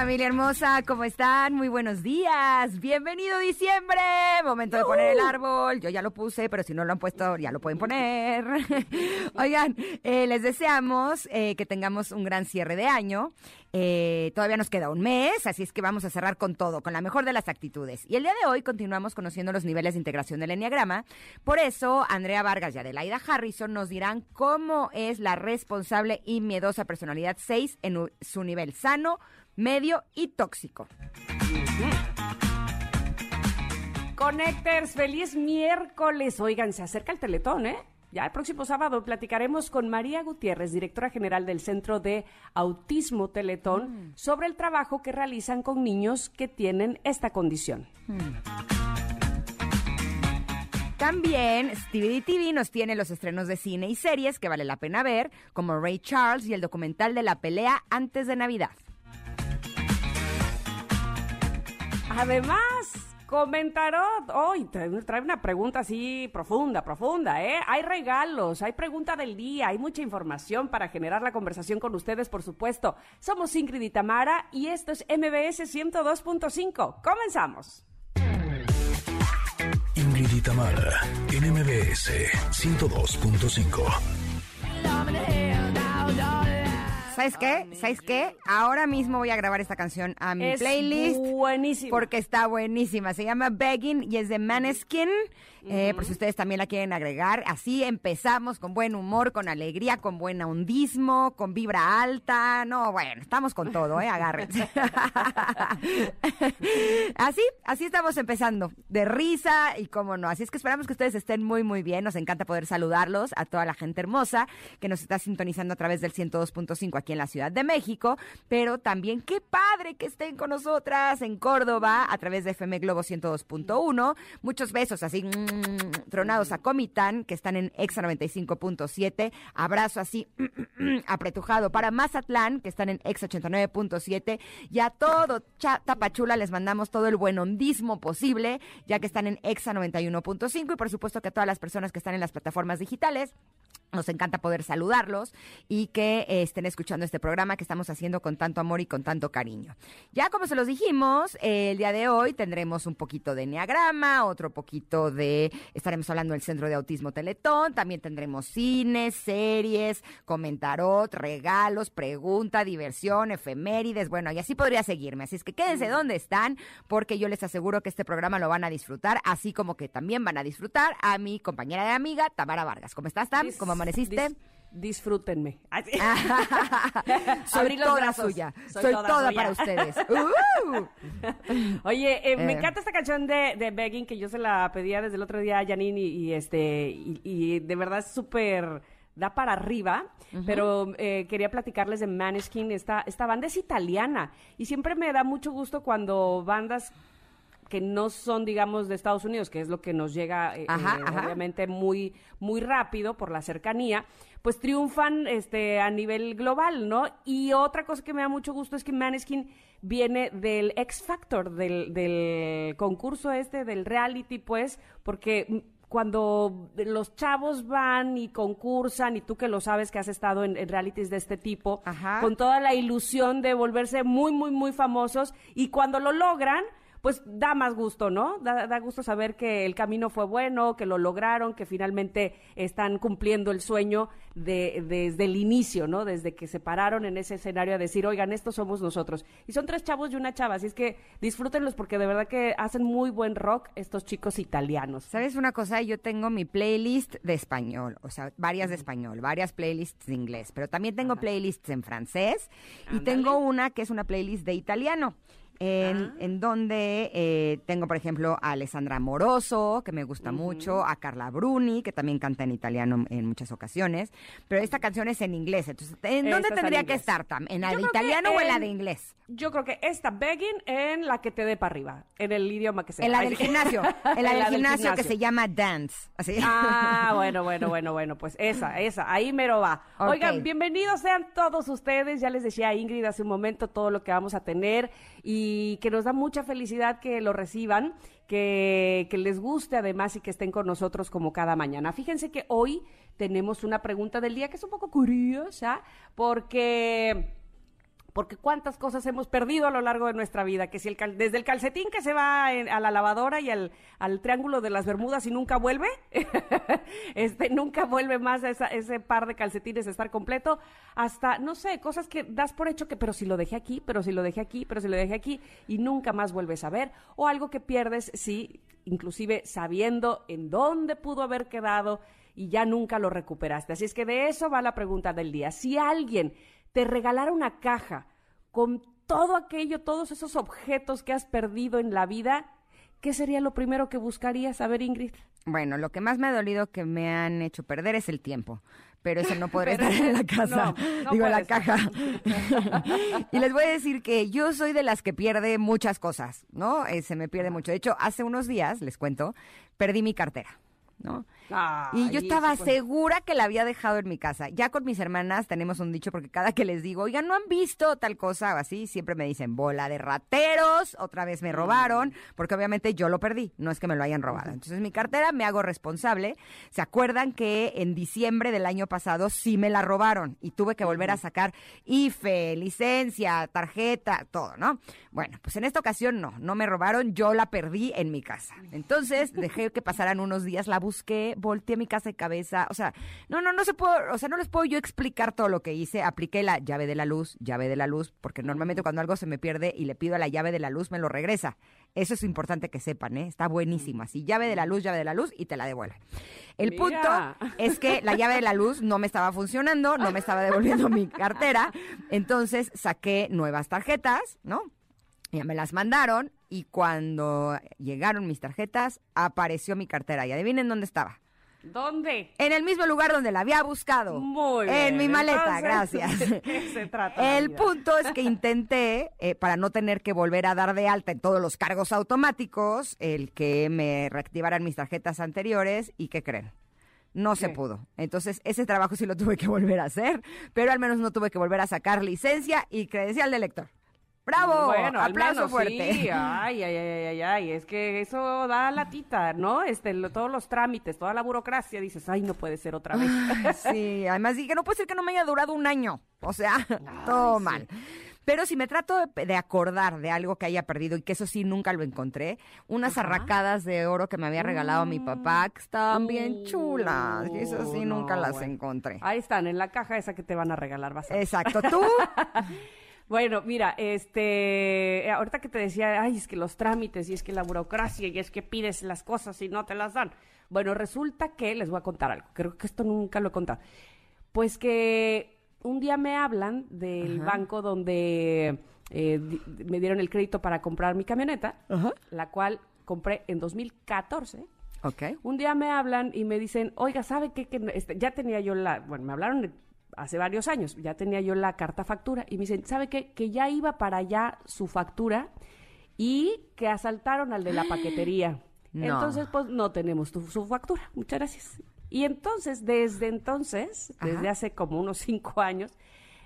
Familia hermosa, ¿cómo están? Muy buenos días. Bienvenido diciembre. Momento de poner el árbol. Yo ya lo puse, pero si no lo han puesto, ya lo pueden poner. Oigan, eh, les deseamos eh, que tengamos un gran cierre de año. Eh, todavía nos queda un mes, así es que vamos a cerrar con todo, con la mejor de las actitudes. Y el día de hoy continuamos conociendo los niveles de integración del Enneagrama. Por eso, Andrea Vargas y Adelaida Harrison nos dirán cómo es la responsable y miedosa personalidad 6 en su nivel sano, medio y tóxico. Connectors, feliz miércoles. Oigan, se acerca el teletón, ¿eh? Ya el próximo sábado platicaremos con María Gutiérrez, directora general del Centro de Autismo Teletón, mm. sobre el trabajo que realizan con niños que tienen esta condición. Mm. También Stevie TV nos tiene los estrenos de cine y series que vale la pena ver, como Ray Charles y el documental de la pelea antes de Navidad. Además, Comentarot hoy trae una pregunta así profunda, profunda, ¿eh? Hay regalos, hay pregunta del día, hay mucha información para generar la conversación con ustedes, por supuesto. Somos Ingrid y Tamara y esto es MBS 102.5. Comenzamos. Ingrid y Tamara, en MBS 102.5. ¿Sabes qué? ¿Sabes qué? Ahora mismo voy a grabar esta canción a mi playlist. Buenísima. Porque está buenísima. Se llama Begging y es de Maneskin. Eh, por si ustedes también la quieren agregar. Así empezamos con buen humor, con alegría, con buen hundismo, con vibra alta. No, bueno, estamos con todo, ¿eh? Agárrense. así, así estamos empezando. De risa y cómo no. Así es que esperamos que ustedes estén muy, muy bien. Nos encanta poder saludarlos a toda la gente hermosa que nos está sintonizando a través del 102.5 aquí en la Ciudad de México. Pero también qué padre que estén con nosotras en Córdoba a través de FM Globo 102.1. Muchos besos así tronados a Comitán, que están en Exa 95.7. Abrazo así apretujado para Mazatlán, que están en Exa 89.7. Y a todo Tapachula les mandamos todo el buen hondismo posible, ya que están en Exa 91.5. Y por supuesto que a todas las personas que están en las plataformas digitales. Nos encanta poder saludarlos y que eh, estén escuchando este programa que estamos haciendo con tanto amor y con tanto cariño. Ya como se los dijimos, el día de hoy tendremos un poquito de Enneagrama, otro poquito de, estaremos hablando del Centro de Autismo Teletón, también tendremos cines, series, comentarot, regalos, pregunta, diversión, efemérides, bueno, y así podría seguirme. Así es que quédense donde están, porque yo les aseguro que este programa lo van a disfrutar, así como que también van a disfrutar a mi compañera de amiga, Tamara Vargas. ¿Cómo estás, Tam? ¿Cómo amaneciste? disfrútenme. Soy toda suya. Soy, toda, para ustedes. Uh. Oye, eh, me eh. encanta esta canción de, de Begging que yo se la pedía desde el otro día a Janine y, este y, de verdad es súper da para arriba, pero eh, quería platicarles de Maneskin, esta, esta banda es italiana y siempre me da mucho gusto cuando bandas que no son, digamos, de Estados Unidos, que es lo que nos llega, eh, eh, obviamente, muy, muy rápido por la cercanía, pues triunfan este, a nivel global, ¿no? Y otra cosa que me da mucho gusto es que Maneskin viene del X Factor, del, del concurso este, del reality, pues, porque cuando los chavos van y concursan, y tú que lo sabes que has estado en, realities de este tipo, con toda la ilusión de volverse muy, muy, muy famosos, y cuando lo logran, pues da más gusto, ¿no? Da, gusto saber que el camino fue bueno, que lo lograron, que finalmente están cumpliendo el sueño de, desde el inicio, ¿no? Desde que se pararon en ese escenario a decir, oigan, estos somos nosotros. Y son tres chavos y una chava, así es que disfrútenlos porque de verdad que hacen muy buen rock estos chicos italianos. ¿Sabes una cosa? Yo tengo mi playlist de español, o sea, varias de español, varias playlists de inglés, pero también tengo playlists en francés y tengo una que es una playlist de italiano en, ah. en donde eh, tengo, por ejemplo, a Alessandra Moroso, que me gusta mucho, a Carla Bruni, que también canta en italiano en muchas ocasiones, pero esta canción es en inglés, entonces, ¿en dónde tendría que estar, Tam? ¿En la de italiano o en la de inglés? Yo creo que esta begging en la que te dé para arriba, en el idioma que sea. En la del gimnasio, en la del gimnasio, que se llama dance. Así. Ah, bueno, bueno, bueno, bueno, pues esa, esa, ahí mero va. Oigan, bienvenidos sean todos ustedes, ya les decía Ingrid hace un momento todo lo que vamos a tener y y que nos da mucha felicidad que lo reciban, que, que les guste además y que estén con nosotros como cada mañana. Fíjense que hoy tenemos una pregunta del día que es un poco curiosa porque porque cuántas cosas hemos perdido a lo largo de nuestra vida, que si el desde el calcetín que se va a la lavadora y al, triángulo de las Bermudas y nunca vuelve, este nunca vuelve más ese par de calcetines a estar completo, hasta no sé, cosas que das por hecho que pero si lo dejé aquí, pero si lo dejé aquí, pero si lo dejé aquí y nunca más vuelves a ver o algo que pierdes si inclusive sabiendo en dónde pudo haber quedado y ya nunca lo recuperaste. Así es que de eso va la pregunta del día. Si alguien te regalara una caja con todo aquello, todos esos objetos que has perdido en la vida, ¿qué sería lo primero que buscarías? A ver, Ingrid. Bueno, lo que más me ha dolido que me han hecho perder es el tiempo. Pero eso no podré estar en la casa, digo, en la caja. y les voy a decir que yo soy de las que pierde muchas cosas, ¿no? Eh, se me pierde mucho. De hecho, hace unos días, les cuento, perdí mi cartera. ¿No? y yo estaba segura que la había dejado en mi casa. Ya con mis hermanas tenemos un dicho porque cada que les digo, oigan, ¿no han visto tal cosa o así? Siempre me dicen, bola de rateros, otra vez me robaron, porque obviamente yo lo perdí, no es que me lo hayan robado. Entonces mi cartera me hago responsable. ¿Se acuerdan que en diciembre del año pasado sí me la robaron y tuve que volver a sacar IFE, licencia, tarjeta, todo, ¿no? Bueno, pues en esta ocasión no, no me robaron, yo la perdí en mi casa. Entonces dejé que pasaran unos días, la busqué, volteé mi casa de cabeza, o sea, no, no, no se puedo, o sea, no les puedo yo explicar todo lo que hice, apliqué la llave de la luz, llave de la luz, porque normalmente cuando algo se me pierde y le pido a la llave de la luz, me lo regresa. Eso es importante que sepan, ¿eh? Está buenísimo. Así, llave de la luz, llave de la luz y te la devuelve. El punto es que la llave de la luz no me estaba funcionando, no me estaba devolviendo mi cartera. Entonces saqué nuevas tarjetas, ¿no? Ya me las mandaron y cuando llegaron mis tarjetas, apareció mi cartera. Y adivinen dónde estaba. ¿Dónde? En el mismo lugar donde la había buscado. Muy bien. En mi maleta, gracias. se trata? El punto es que intenté, eh, para no tener que volver a dar de alta en todos los cargos automáticos, el que me reactivaran mis tarjetas anteriores y ¿qué creen? No se pudo. Entonces, ese trabajo sí lo tuve que volver a hacer, pero al menos no tuve que volver a sacar licencia y credencial de lector. ¡Bravo! Bueno, aplauso fuerte. Sí. Ay, ay, ay, ay, ay, es que eso da latita, ¿no? Este, todos los trámites, toda la burocracia, dices, ay, no puede ser otra vez. sí, además dije, no puede ser que no me haya durado un año. O sea, todo mal. Pero si me trato de, acordar de algo que haya perdido y que eso sí nunca lo encontré, unas arracadas de oro que me había regalado mi papá, que estaban bien chulas. Y eso sí nunca las encontré. Ahí están, en la caja esa que te van a regalar, vas Exacto. ¿Tú? Bueno, mira, este, eh, ahorita que te decía, ay, es que los trámites y es que la burocracia y es que pides las cosas y no te las dan. Bueno, resulta que les voy a contar algo. Creo que esto nunca lo he contado. Pues que un día me hablan del banco donde eh, me dieron el crédito para comprar mi camioneta, la cual compré en 2014. Ok. Un día me hablan y me dicen, oiga, ¿sabe qué? Que, este, ya tenía yo la, bueno, me hablaron hace varios años, ya tenía yo la carta factura y me dicen, ¿sabe qué? Que ya iba para allá su factura y que asaltaron al de la paquetería. Entonces, pues no tenemos tu, su factura. Muchas gracias. Y entonces, desde entonces, desde hace como unos cinco años,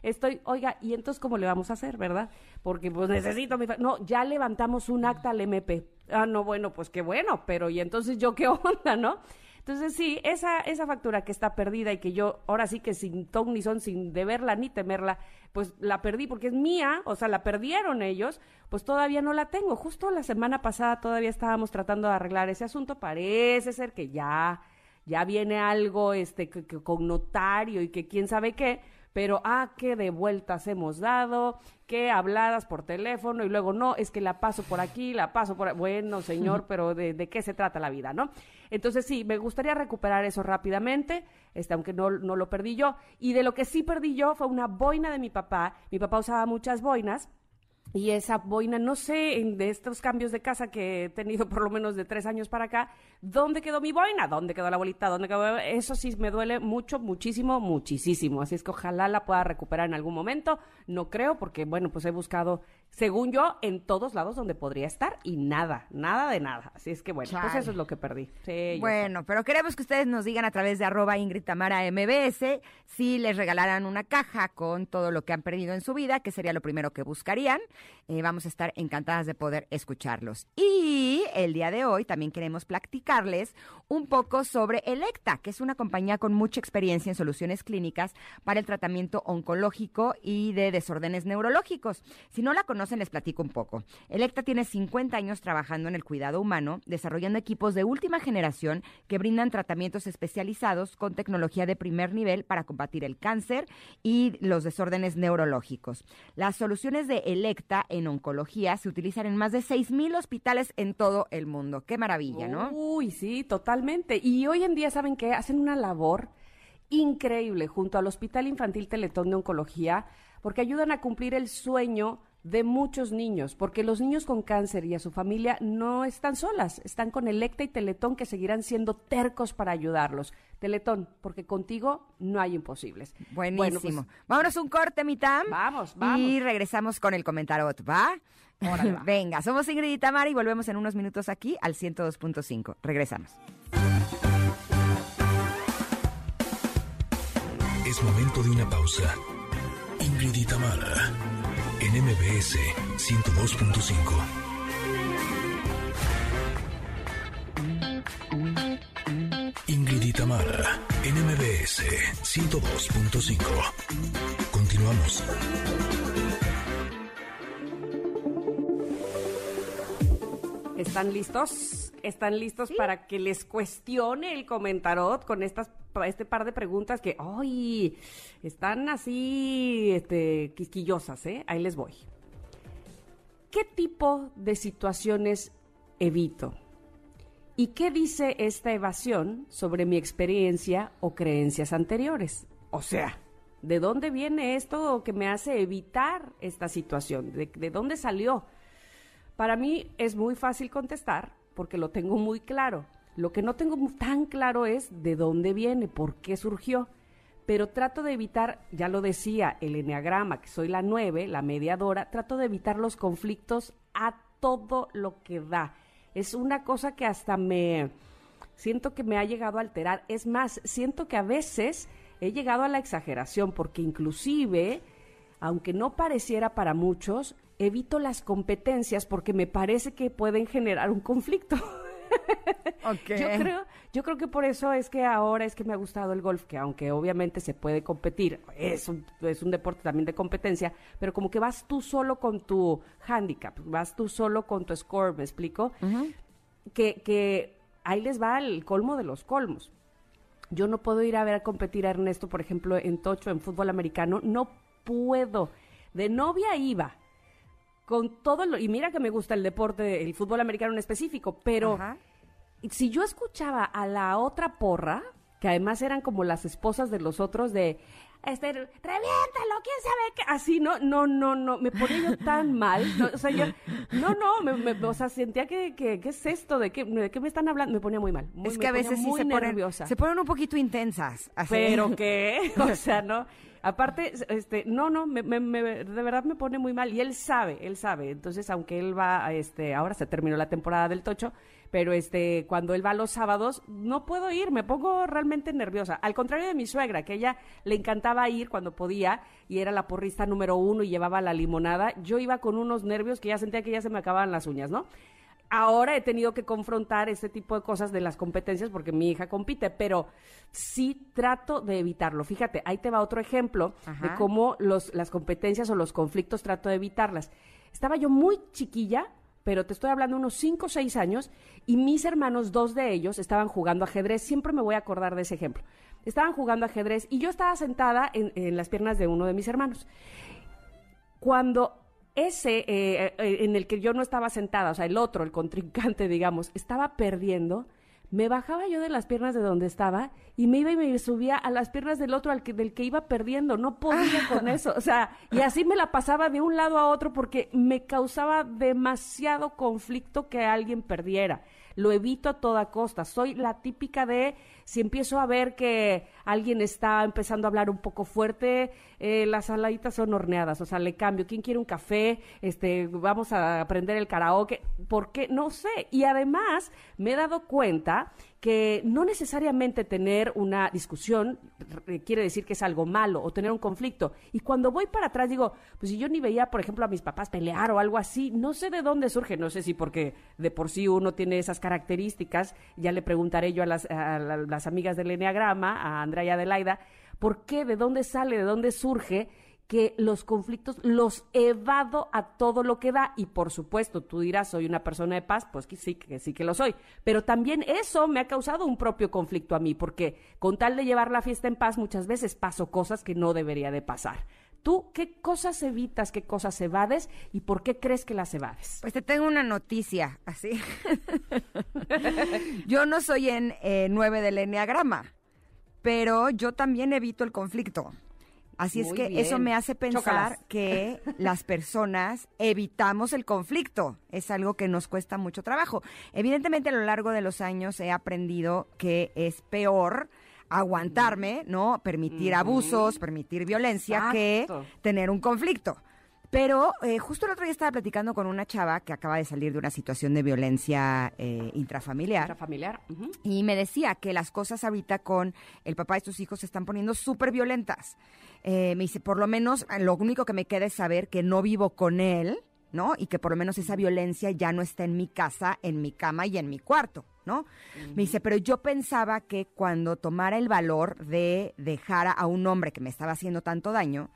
estoy, oiga, ¿y entonces cómo le vamos a hacer, verdad? Porque pues necesito mi... No, ya levantamos un acta al MP. Ah, no, bueno, pues qué bueno, pero ¿y entonces yo qué onda, no? Entonces, sí, esa, esa factura que está perdida y que yo ahora sí que sin ton ni son, sin deberla ni temerla, pues la perdí porque es mía, o sea, la perdieron ellos, pues todavía no la tengo. Justo la semana pasada todavía estábamos tratando de arreglar ese asunto. Parece ser que ya, ya viene algo este, con notario y que quién sabe qué pero ah, qué de vueltas hemos dado, qué habladas por teléfono y luego no, es que la paso por aquí, la paso por bueno, señor, pero de, de, qué se trata la vida, ¿no? Entonces sí, me gustaría recuperar eso rápidamente, este, aunque no, no lo perdí yo. Y de lo que sí perdí yo fue una boina de mi papá. Mi papá usaba muchas boinas y esa boina, no sé, en, de estos cambios de casa que he tenido por lo menos de tres años para acá, ¿dónde quedó mi boina? ¿Dónde quedó la bolita? ¿Dónde quedó? Eso sí me duele mucho, muchísimo, muchísimo. Así es que ojalá la pueda recuperar en algún momento. No creo, porque bueno, pues he buscado según yo, en todos lados donde podría estar y nada, nada de nada. Así es que bueno, pues eso es lo que perdí. bueno, pero queremos que ustedes nos digan a través de arroba Ingrid Tamara MBS si les regalaran una caja con todo lo que han perdido en su vida, que sería lo primero que buscarían. Eh, vamos a estar encantadas de poder escucharlos. Y el día de hoy también queremos platicarles un poco sobre Electa, que es una compañía con mucha experiencia en soluciones clínicas para el tratamiento oncológico y de desórdenes neurológicos. Si no la conocen, les platico un poco. Electa tiene 50 años trabajando en el cuidado humano, desarrollando equipos de última generación que brindan tratamientos especializados con tecnología de primer nivel para combatir el cáncer y los desórdenes neurológicos. Las soluciones de Electa en oncología se utilizan en más de 6.000 hospitales en todo el mundo. Qué maravilla, ¿no? Uy, sí, totalmente. Y hoy en día, ¿saben qué? Hacen una labor increíble junto al Hospital Infantil Teletón de Oncología porque ayudan a cumplir el sueño de muchos niños, porque los niños con cáncer y a su familia no están solas, están con Electa y Teletón que seguirán siendo tercos para ayudarlos. Teletón, porque contigo no hay imposibles. Buenísimo. Bueno, pues, Vámonos un corte, Mitam. Vamos, vamos. Y regresamos con el comentario, ¿va? Venga, somos Ingrid y Tamara y volvemos en unos minutos aquí al 102.5. Regresamos. Es momento de una pausa. Ingrid y Tamara en MBS 102.5. Ingrid y Tamara, en MBS 102.5. Continuamos. ¿Están listos? ¿Están listos para que les cuestione el comentarot con estas este par de preguntas que, ¡ay! Están así, este, quisquillosas, ¿eh? Ahí les voy. ¿Qué tipo de situaciones evito? ¿Y qué dice esta evasión sobre mi experiencia o creencias anteriores? O sea, ¿de dónde viene esto que me hace evitar esta situación? ¿De, de dónde salió? Para mí es muy fácil contestar porque lo tengo muy claro. Lo que no tengo tan claro es de dónde viene, por qué surgió. Pero trato de evitar, ya lo decía el enneagrama, que soy la nueve, la mediadora, trato de evitar los conflictos a todo lo que da. Es una cosa que hasta me siento que me ha llegado a alterar. Es más, siento que a veces he llegado a la exageración, porque inclusive, aunque no pareciera para muchos, evito las competencias porque me parece que pueden generar un conflicto. Yo creo, yo creo que por eso es que ahora es que me ha gustado el golf, que aunque obviamente se puede competir, es un, es un deporte también de competencia, pero como que vas tú solo con tu handicap, vas tú solo con tu score, ¿me explico? que, que ahí les va el colmo de los colmos. Yo no puedo ir a ver a competir a Ernesto, por ejemplo, en Tocho, en fútbol americano, no puedo. De novia iba, con todo lo, y mira que me gusta el deporte, el fútbol americano en específico, pero si yo escuchaba a la otra porra, que además eran como las esposas de los otros de este, reviéntalo, quién sabe qué, así, no, no, no, no, me ponía yo tan mal, o sea, yo, no, no, me, o sea, sentía que, que, ¿qué es esto? ¿De qué, ¿De qué me están hablando? Me ponía muy mal. es que a veces sí se ponen, se ponen un poquito intensas. Pero qué, o sea, no, Aparte, este, no, no, me, me, de verdad me pone muy mal y él sabe, él sabe. Entonces, aunque él va, este, ahora se terminó la temporada del tocho, pero este, cuando él va los sábados, no puedo ir, me pongo realmente nerviosa. Al contrario de mi suegra, que ella le encantaba ir cuando podía y era la porrista número uno y llevaba la limonada, yo iba con unos nervios que ya sentía que ya se me acababan las uñas, ¿no? Ahora he tenido que confrontar este tipo de cosas de las competencias porque mi hija compite, pero sí trato de evitarlo. Fíjate, ahí te va otro ejemplo de cómo los, las competencias o los conflictos trato de evitarlas. Estaba yo muy chiquilla, pero te estoy hablando unos 5 o 6 años, y mis hermanos, dos de ellos, estaban jugando ajedrez. Siempre me voy a acordar de ese ejemplo. Estaban jugando ajedrez y yo estaba sentada en, en las piernas de uno de mis hermanos. Cuando ese eh, eh, en el que yo no estaba sentada, o sea, el otro, el contrincante, digamos, estaba perdiendo, me bajaba yo de las piernas de donde estaba y me iba y me subía a las piernas del otro al que, del que iba perdiendo. No podía con eso. O sea, y así me la pasaba de un lado a otro porque me causaba demasiado conflicto que alguien perdiera. lo evito a toda costa. Soy la típica de si empiezo a ver que alguien está empezando a hablar un poco fuerte, eh, las saladitas son horneadas, o sea, le cambio. ¿Quién quiere un café? Este, vamos a aprender el karaoke. ¿Por qué? No sé. Y además me he dado cuenta que no necesariamente tener una discusión quiere decir que es algo malo o tener un conflicto. Y cuando voy para atrás digo, pues si yo ni veía, por ejemplo, a mis papás pelear o algo así, no sé de dónde surge, no sé si porque de por sí uno tiene esas características, ya le preguntaré yo a las, a las amigas del Enneagrama, a Andrea y Adelaida, ¿por qué? ¿De dónde sale? ¿De dónde surge? que los conflictos los evado a todo lo que da y por supuesto tú dirás soy una persona de paz pues que sí que sí que lo soy pero también eso me ha causado un propio conflicto a mí porque con tal de llevar la fiesta en paz muchas veces paso cosas que no debería de pasar ¿Tú qué cosas evitas, qué cosas evades y por qué crees que las evades? Pues te tengo una noticia, así. yo no soy en eh, nueve del Enneagrama, pero yo también evito el conflicto. Así es que eso me hace pensar que las personas evitamos el conflicto. Es algo que nos cuesta mucho trabajo. Evidentemente a lo largo de los años he aprendido que es peor aguantarme, ¿no? Permitir abusos, permitir violencia que tener un conflicto. Pero eh, justo el otro día estaba platicando con una chava que acaba de salir de una situación de violencia eh, intrafamiliar. Intrafamiliar. Y me decía que las cosas ahorita con el papá de sus hijos se están poniendo súper violentas. Eh, me dice, por lo menos lo único que me queda es saber que no vivo con él, ¿no? Y que por lo menos esa violencia ya no está en mi casa, en mi cama y en mi cuarto. ¿no? Me dice, pero yo pensaba que cuando tomara el valor de dejar a un hombre que me estaba haciendo tanto daño,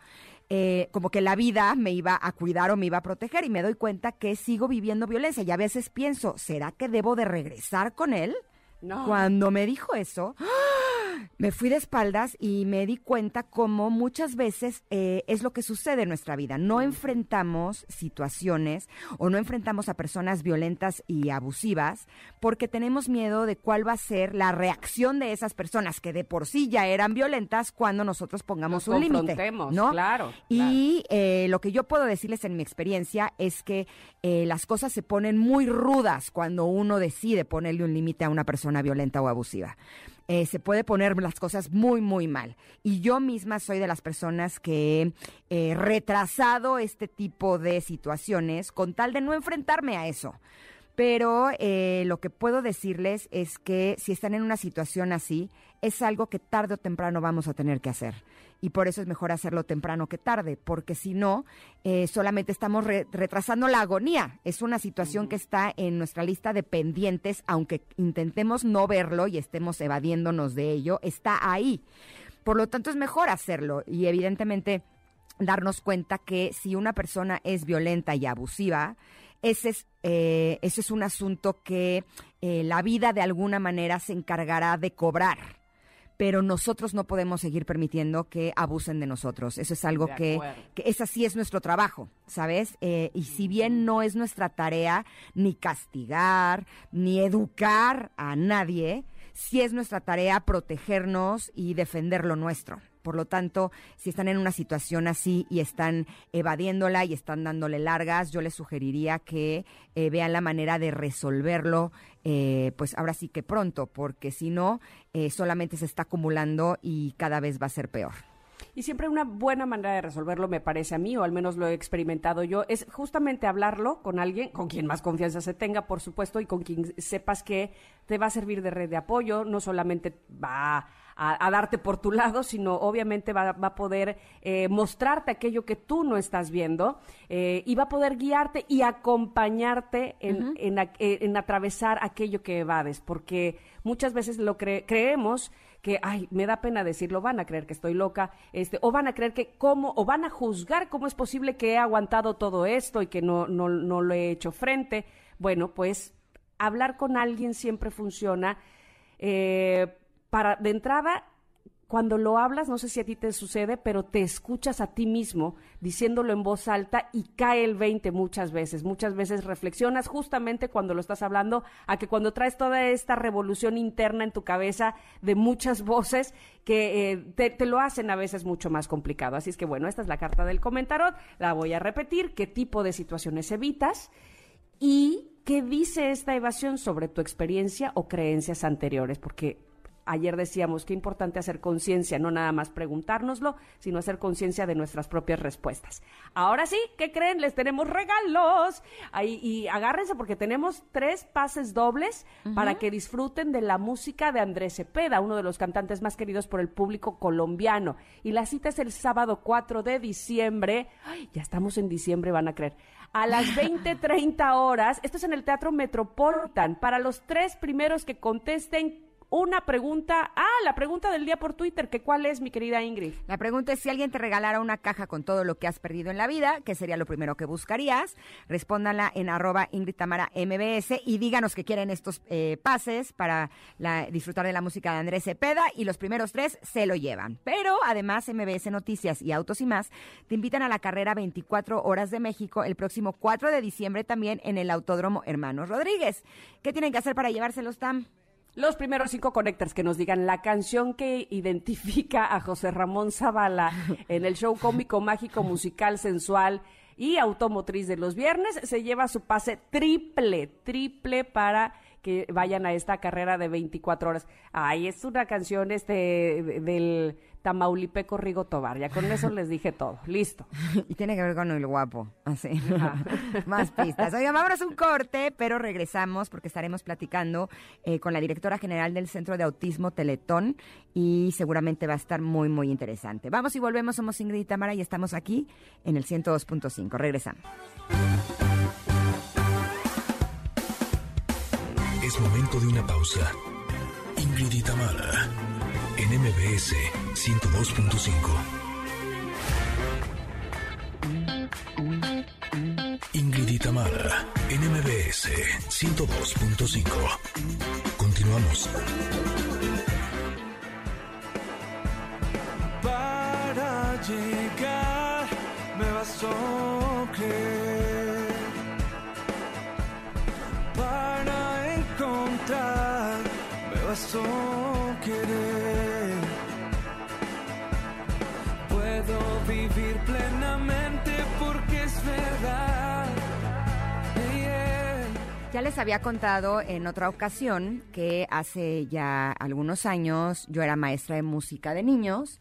eh, como que la vida me iba a cuidar o me iba a proteger y me doy cuenta que sigo viviendo violencia y a veces pienso, ¿será que debo de regresar con él? No. Cuando me dijo eso, me fui de espaldas y me di cuenta cómo muchas veces eh, es lo que sucede en nuestra vida. No enfrentamos situaciones o no enfrentamos a personas violentas y abusivas porque tenemos miedo de cuál va a ser la reacción de esas personas que de por sí ya eran violentas cuando nosotros pongamos un límite. ¿no? Claro. Y eh, lo que yo puedo decirles en mi experiencia es que eh, las cosas se ponen muy rudas cuando uno decide ponerle un límite a una persona violenta o abusiva. Eh, se puede poner las cosas muy, muy mal. Y yo misma soy de las personas que he retrasado este tipo de situaciones con tal de no enfrentarme a eso. Pero eh, lo que puedo decirles es que si están en una situación así, es algo que tarde o temprano vamos a tener que hacer y por eso es mejor hacerlo temprano que tarde, porque si no, eh, solamente estamos retrasando la agonía. Es una situación que está en nuestra lista de pendientes, aunque intentemos no verlo y estemos evadiéndonos de ello, está ahí. Por lo tanto, es mejor hacerlo y evidentemente darnos cuenta que si una persona es violenta y abusiva, ese es, eh, ese es un asunto que eh, la vida de alguna manera se encargará de cobrar pero nosotros no podemos seguir permitiendo que abusen de nosotros. Eso es algo que, que es así es nuestro trabajo, ¿sabes? Eh, y si bien no es nuestra tarea ni castigar, ni educar a nadie, sí es nuestra tarea protegernos y defender lo nuestro. Por lo tanto, si están en una situación así y están evadiéndola y están dándole largas, yo les sugeriría que eh, vean la manera de resolverlo, eh, pues ahora sí que pronto, porque si no, eh, solamente se está acumulando y cada vez va a ser peor. Y siempre una buena manera de resolverlo, me parece a mí, o al menos lo he experimentado yo, es justamente hablarlo con alguien, con quien más confianza se tenga, por supuesto, y con quien sepas que te va a servir de red de apoyo, no solamente va a, darte por tu lado, sino obviamente va, a poder eh, mostrarte aquello que tú no estás viendo eh, y va a poder guiarte y acompañarte en, en, atravesar aquello que evades, porque muchas veces lo creemos que, ay, me da pena decirlo, van a creer que estoy loca, este, o van a creer que cómo, o van a juzgar cómo es posible que he aguantado todo esto y que no, no, no lo he hecho frente. Bueno, pues hablar con alguien siempre funciona. Eh, para de entrada cuando lo hablas, no sé si a ti te sucede, pero te escuchas a ti mismo diciéndolo en voz alta y cae el 20 muchas veces. Muchas veces reflexionas justamente cuando lo estás hablando a que cuando traes toda esta revolución interna en tu cabeza de muchas voces que eh, te, te, lo hacen a veces mucho más complicado. Así es que bueno, esta es la carta del comentarot, la voy a repetir, qué tipo de situaciones evitas y ¿qué dice esta evasión sobre tu experiencia o creencias anteriores? Porque ayer decíamos qué importante hacer conciencia, no nada más preguntárnoslo, sino hacer conciencia de nuestras propias respuestas. Ahora sí, ¿qué creen? Les tenemos regalos. Ahí, y agárrense porque tenemos tres pases dobles para que disfruten de la música de Andrés Cepeda, uno de los cantantes más queridos por el público colombiano. Y la cita es el sábado 4 de diciembre. Ay, ya estamos en diciembre, van a creer a las 20:30 horas. Esto es en el Teatro Metropolitan. Para los tres primeros que contesten una pregunta. Ah, la pregunta del día por Twitter, que cuál es, mi querida Ingrid. La pregunta es si alguien te regalara una caja con todo lo que has perdido en la vida, ¿qué sería lo primero que buscarías? Respóndanla en arroba Ingrid Tamara MBS y díganos que quieren estos eh, pases para disfrutar de la música de Andrés Cepeda y los primeros tres se lo llevan. Pero además MBS Noticias y Autos y más te invitan a la carrera 24 horas de México el próximo 4 de diciembre también en el Autódromo Hermanos Rodríguez. ¿Qué tienen que hacer para llevárselos, Tam? Los primeros cinco connectors que nos digan la canción que identifica a José Ramón Zavala en el show cómico, mágico, musical, sensual y automotriz de los viernes, se lleva su pase triple, triple para que vayan a esta carrera de 24 horas. Ay, es una canción este del Tamaulipeco Rigo Tobar. Ya con eso les dije todo. Listo. y tiene que ver con el guapo. Así. Más pistas. Oigan, vámonos un corte, pero regresamos porque estaremos platicando eh, con la directora general del Centro de Autismo Teletón y seguramente va a estar muy, muy interesante. Vamos y volvemos. Somos Ingrid y Tamara y estamos aquí en el 102.5. Regresamos. De una pausa. Ingrid y Tamara en MBS 102.5. Ingrid y Tamara, en MBS 102.5. Continuamos. Querer. vivir plenamente porque es verdad. Ya les había contado en otra ocasión que hace ya algunos años yo era maestra de música de niños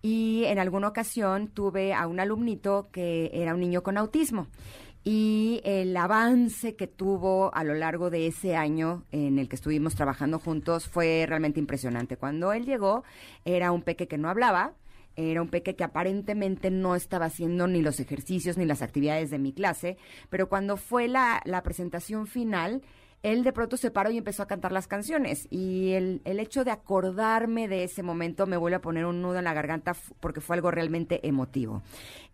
y en alguna ocasión tuve a un alumnito que era un niño con autismo y el avance que tuvo a lo largo de ese año en el que estuvimos trabajando juntos fue realmente impresionante. Cuando él llegó era un peque que no hablaba, era un peque que aparentemente no estaba haciendo ni los ejercicios ni las actividades de mi clase, pero cuando fue la, presentación final, él de pronto se paró y empezó a cantar las canciones. Y el, el, hecho de acordarme de ese momento me vuelve a poner un nudo en la garganta porque fue algo realmente emotivo.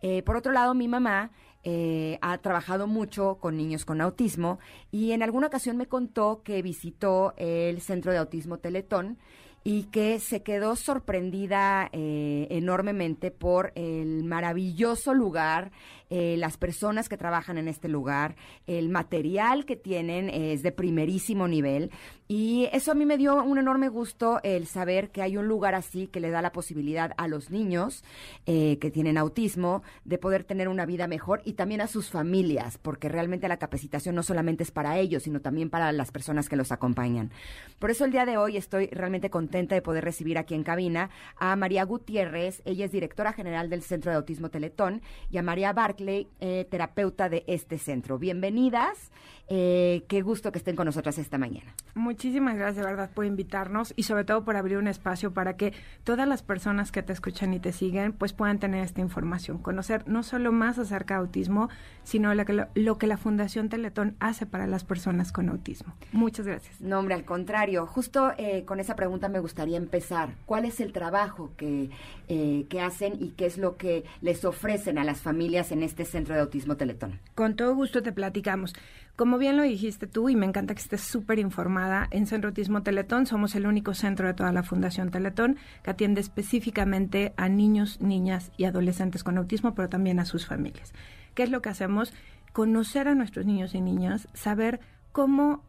Eh, por otro lado, mi mamá eh, ha trabajado mucho con niños con autismo y en alguna ocasión me contó que visitó el Centro de Autismo Teletón y que se quedó sorprendida eh, enormemente por el maravilloso lugar, eh, las personas que trabajan en este lugar, el material que tienen es de primerísimo nivel y eso a mí me dio un enorme gusto el saber que hay un lugar así que le da la posibilidad a los niños eh, que tienen autismo de poder tener una vida mejor y también a sus familias, porque realmente la capacitación no solamente es para ellos, sino también para las personas que los acompañan. Por eso el día de hoy estoy realmente contenta de poder recibir aquí en cabina a María Gutiérrez, ella es directora general del Centro de Autismo Teletón, y a María Barclay, eh, terapeuta de este centro. Bienvenidas. Eh, qué gusto que estén con nosotras esta mañana. Muchísimas gracias, de verdad, por invitarnos y sobre todo por abrir un espacio para que todas las personas que te escuchan y te siguen, pues puedan tener esta información, conocer no solo más acerca de autismo, sino lo que, lo, que la Fundación Teletón hace para las personas con autismo. Muchas gracias. No, hombre, al contrario, justo eh, con esa pregunta me gustaría empezar. ¿Cuál es el trabajo que, eh, que hacen y qué es lo que les ofrecen a las familias en este centro de autismo Teletón? Con todo gusto te platicamos. Como bien lo dijiste tú, y me encanta que estés súper informada, en Centro Autismo Teletón somos el único centro de toda la Fundación Teletón que atiende específicamente a niños, niñas y adolescentes con autismo, pero también a sus familias. ¿Qué es lo que hacemos? Conocer a nuestros niños y niñas, saber cómo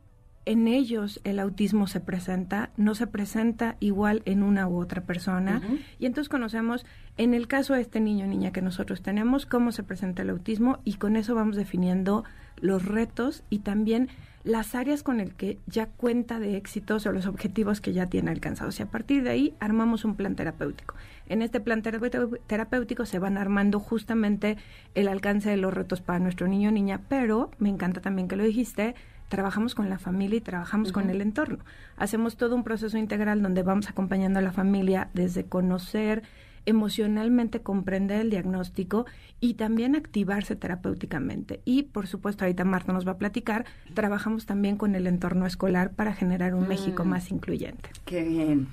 en ellos el autismo se presenta, no se presenta igual en una u otra persona. Y entonces conocemos, en el caso de este niño o niña que nosotros tenemos, cómo se presenta el autismo y con eso vamos definiendo los retos y también las áreas con el que ya cuenta de éxitos o los objetivos que ya tiene alcanzados. Y a partir de ahí armamos un plan terapéutico. En este plan terapéutico se van armando justamente el alcance de los retos para nuestro niño o niña, pero me encanta también que lo dijiste, trabajamos con la familia y trabajamos con el entorno. Hacemos todo un proceso integral donde vamos acompañando a la familia desde conocer, emocionalmente comprender el diagnóstico y también activarse terapéuticamente. Y por supuesto, ahorita Marta nos va a platicar, trabajamos también con el entorno escolar para generar un México mm. más incluyente. Qué bien.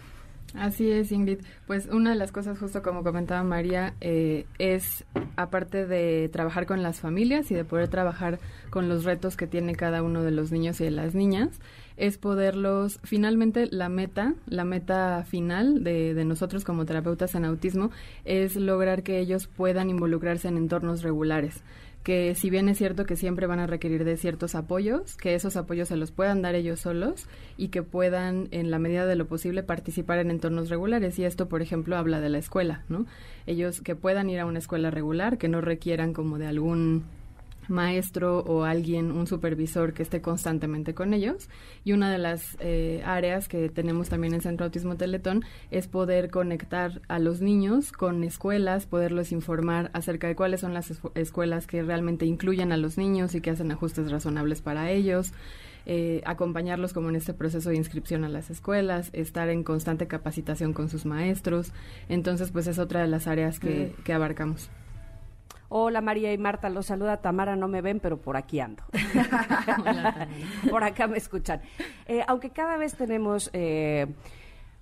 Así es, Ingrid. Pues una de las cosas, justo como comentaba María, eh, es, aparte de trabajar con las familias y de poder trabajar con los retos que tiene cada uno de los niños y de las niñas, es poderlos, finalmente la meta, la meta final de, de nosotros como terapeutas en autismo, es lograr que ellos puedan involucrarse en entornos regulares que si bien es cierto que siempre van a requerir de ciertos apoyos, que esos apoyos se los puedan dar ellos solos y que puedan, en la medida de lo posible, participar en entornos regulares. Y esto, por ejemplo, habla de la escuela, ¿no? Ellos que puedan ir a una escuela regular, que no requieran como de algún maestro o alguien, un supervisor que esté constantemente con ellos. Y una de las eh, áreas que tenemos también en Centro Autismo Teletón es poder conectar a los niños con escuelas, poderlos informar acerca de cuáles son las escuelas que realmente incluyen a los niños y que hacen ajustes razonables para ellos. Eh, acompañarlos como en este proceso de inscripción a las escuelas, estar en constante capacitación con sus maestros. Entonces, pues es otra de las áreas que, que abarcamos. Hola María y Marta, los saluda Tamara, no me ven, pero por aquí ando. por acá me escuchan. Eh, aunque cada vez tenemos eh,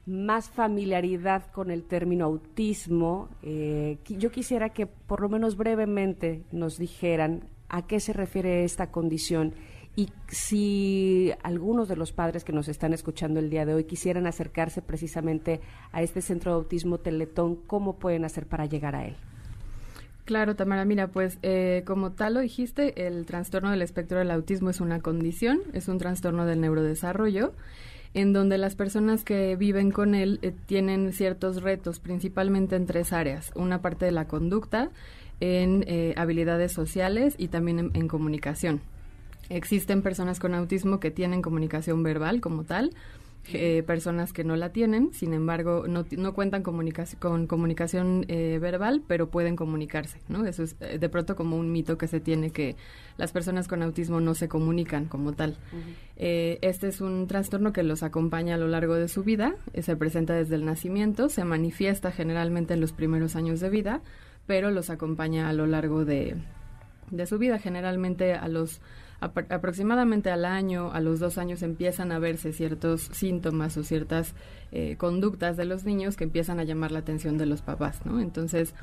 más familiaridad con el término autismo, eh, yo quisiera que por lo menos brevemente nos dijeran a qué se refiere esta condición y si algunos de los padres que nos están escuchando el día de hoy quisieran acercarse precisamente a este centro de autismo Teletón, ¿cómo pueden hacer para llegar a él? Claro, Tamara, mira, pues eh, como tal lo dijiste, el trastorno del espectro del autismo es una condición, es un trastorno del neurodesarrollo, en donde las personas que viven con él eh, tienen ciertos retos, principalmente en tres áreas. Una parte de la conducta, en eh, habilidades sociales y también en comunicación. Existen personas con autismo que tienen comunicación verbal como tal, eh, personas que no la tienen, sin embargo, no, no cuentan con comunicación eh, verbal, pero pueden comunicarse, ¿no? Eso es eh, de pronto como un mito que se tiene que las personas con autismo no se comunican como tal. este es un trastorno que los acompaña a lo largo de su vida, se presenta desde el nacimiento, se manifiesta generalmente en los primeros años de vida, pero los acompaña a lo largo de, de su vida, generalmente a los aproximadamente al año, a los dos años empiezan a verse ciertos síntomas o ciertas eh, conductas de los niños que empiezan a llamar la atención de los papás, ¿no? Entonces,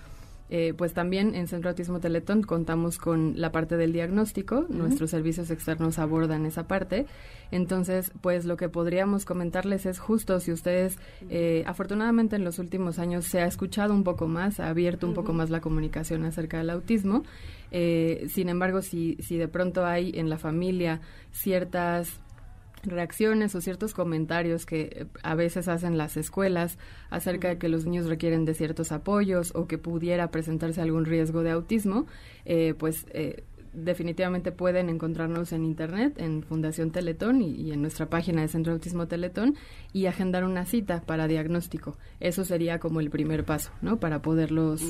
eh, pues también en Centro Autismo Teletón contamos con la parte del diagnóstico, nuestros servicios externos abordan esa parte. Entonces, pues lo que podríamos comentarles es justo si ustedes, eh, afortunadamente en los últimos años se ha escuchado un poco más, ha abierto un poco más la comunicación acerca del autismo. Eh, sin embargo, si, si de pronto hay en la familia ciertas reacciones o ciertos comentarios que eh, a veces hacen las escuelas acerca de que los niños requieren de ciertos apoyos o que pudiera presentarse algún riesgo de autismo, eh, pues eh, definitivamente pueden encontrarnos en internet, en Fundación Teletón y, en nuestra página de Centro Autismo Teletón y agendar una cita para diagnóstico. Eso sería como el primer paso, ¿no? Para poderlos,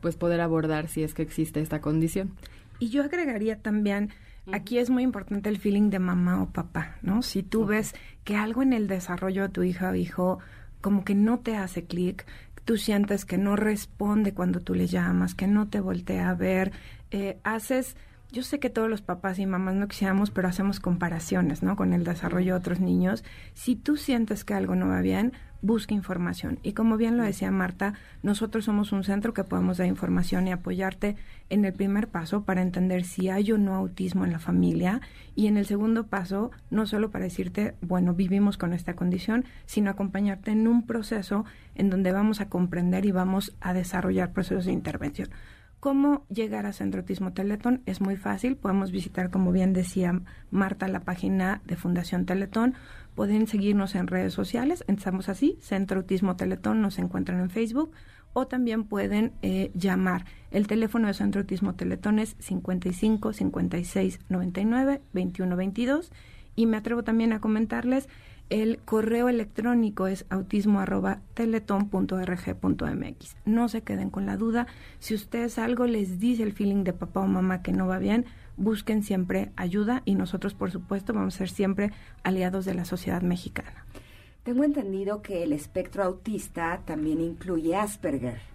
pues poder abordar si es que existe esta condición. Y yo agregaría también Aquí es muy importante el feeling de mamá o papá, ¿no? Si tú ves que algo en el desarrollo de tu hija o hijo como que no te hace clic, tú sientes que no responde cuando tú le llamas, que no te voltea a ver, eh, haces yo sé que todos los papás y mamás no quisiéramos, pero hacemos comparaciones, ¿no? Con el desarrollo de otros niños. Si tú sientes que algo no va bien, busca información. Y como bien lo decía Marta, nosotros somos un centro que podemos dar información y apoyarte en el primer paso para entender si hay o no autismo en la familia y en el segundo paso, no solo para decirte, bueno, vivimos con esta condición, sino acompañarte en un proceso en donde vamos a comprender y vamos a desarrollar procesos de intervención. ¿Cómo llegar a Centro Autismo Teletón? Es muy fácil. Podemos visitar, como bien decía Marta, la página de Fundación Teletón. Pueden seguirnos en redes sociales. Estamos así. Centro Autismo Teletón nos encuentran en Facebook. O también pueden eh, llamar. El teléfono de Centro Autismo Teletón es 55 56 99 21 22 Y me atrevo también a comentarles, el correo electrónico es autismo.teleton.rg.mx. No se queden con la duda. Si ustedes algo les dice el feeling de papá o mamá que no va bien, busquen siempre ayuda y nosotros, por supuesto, vamos a ser siempre aliados de la sociedad mexicana. Tengo entendido que el espectro autista también incluye Asperger.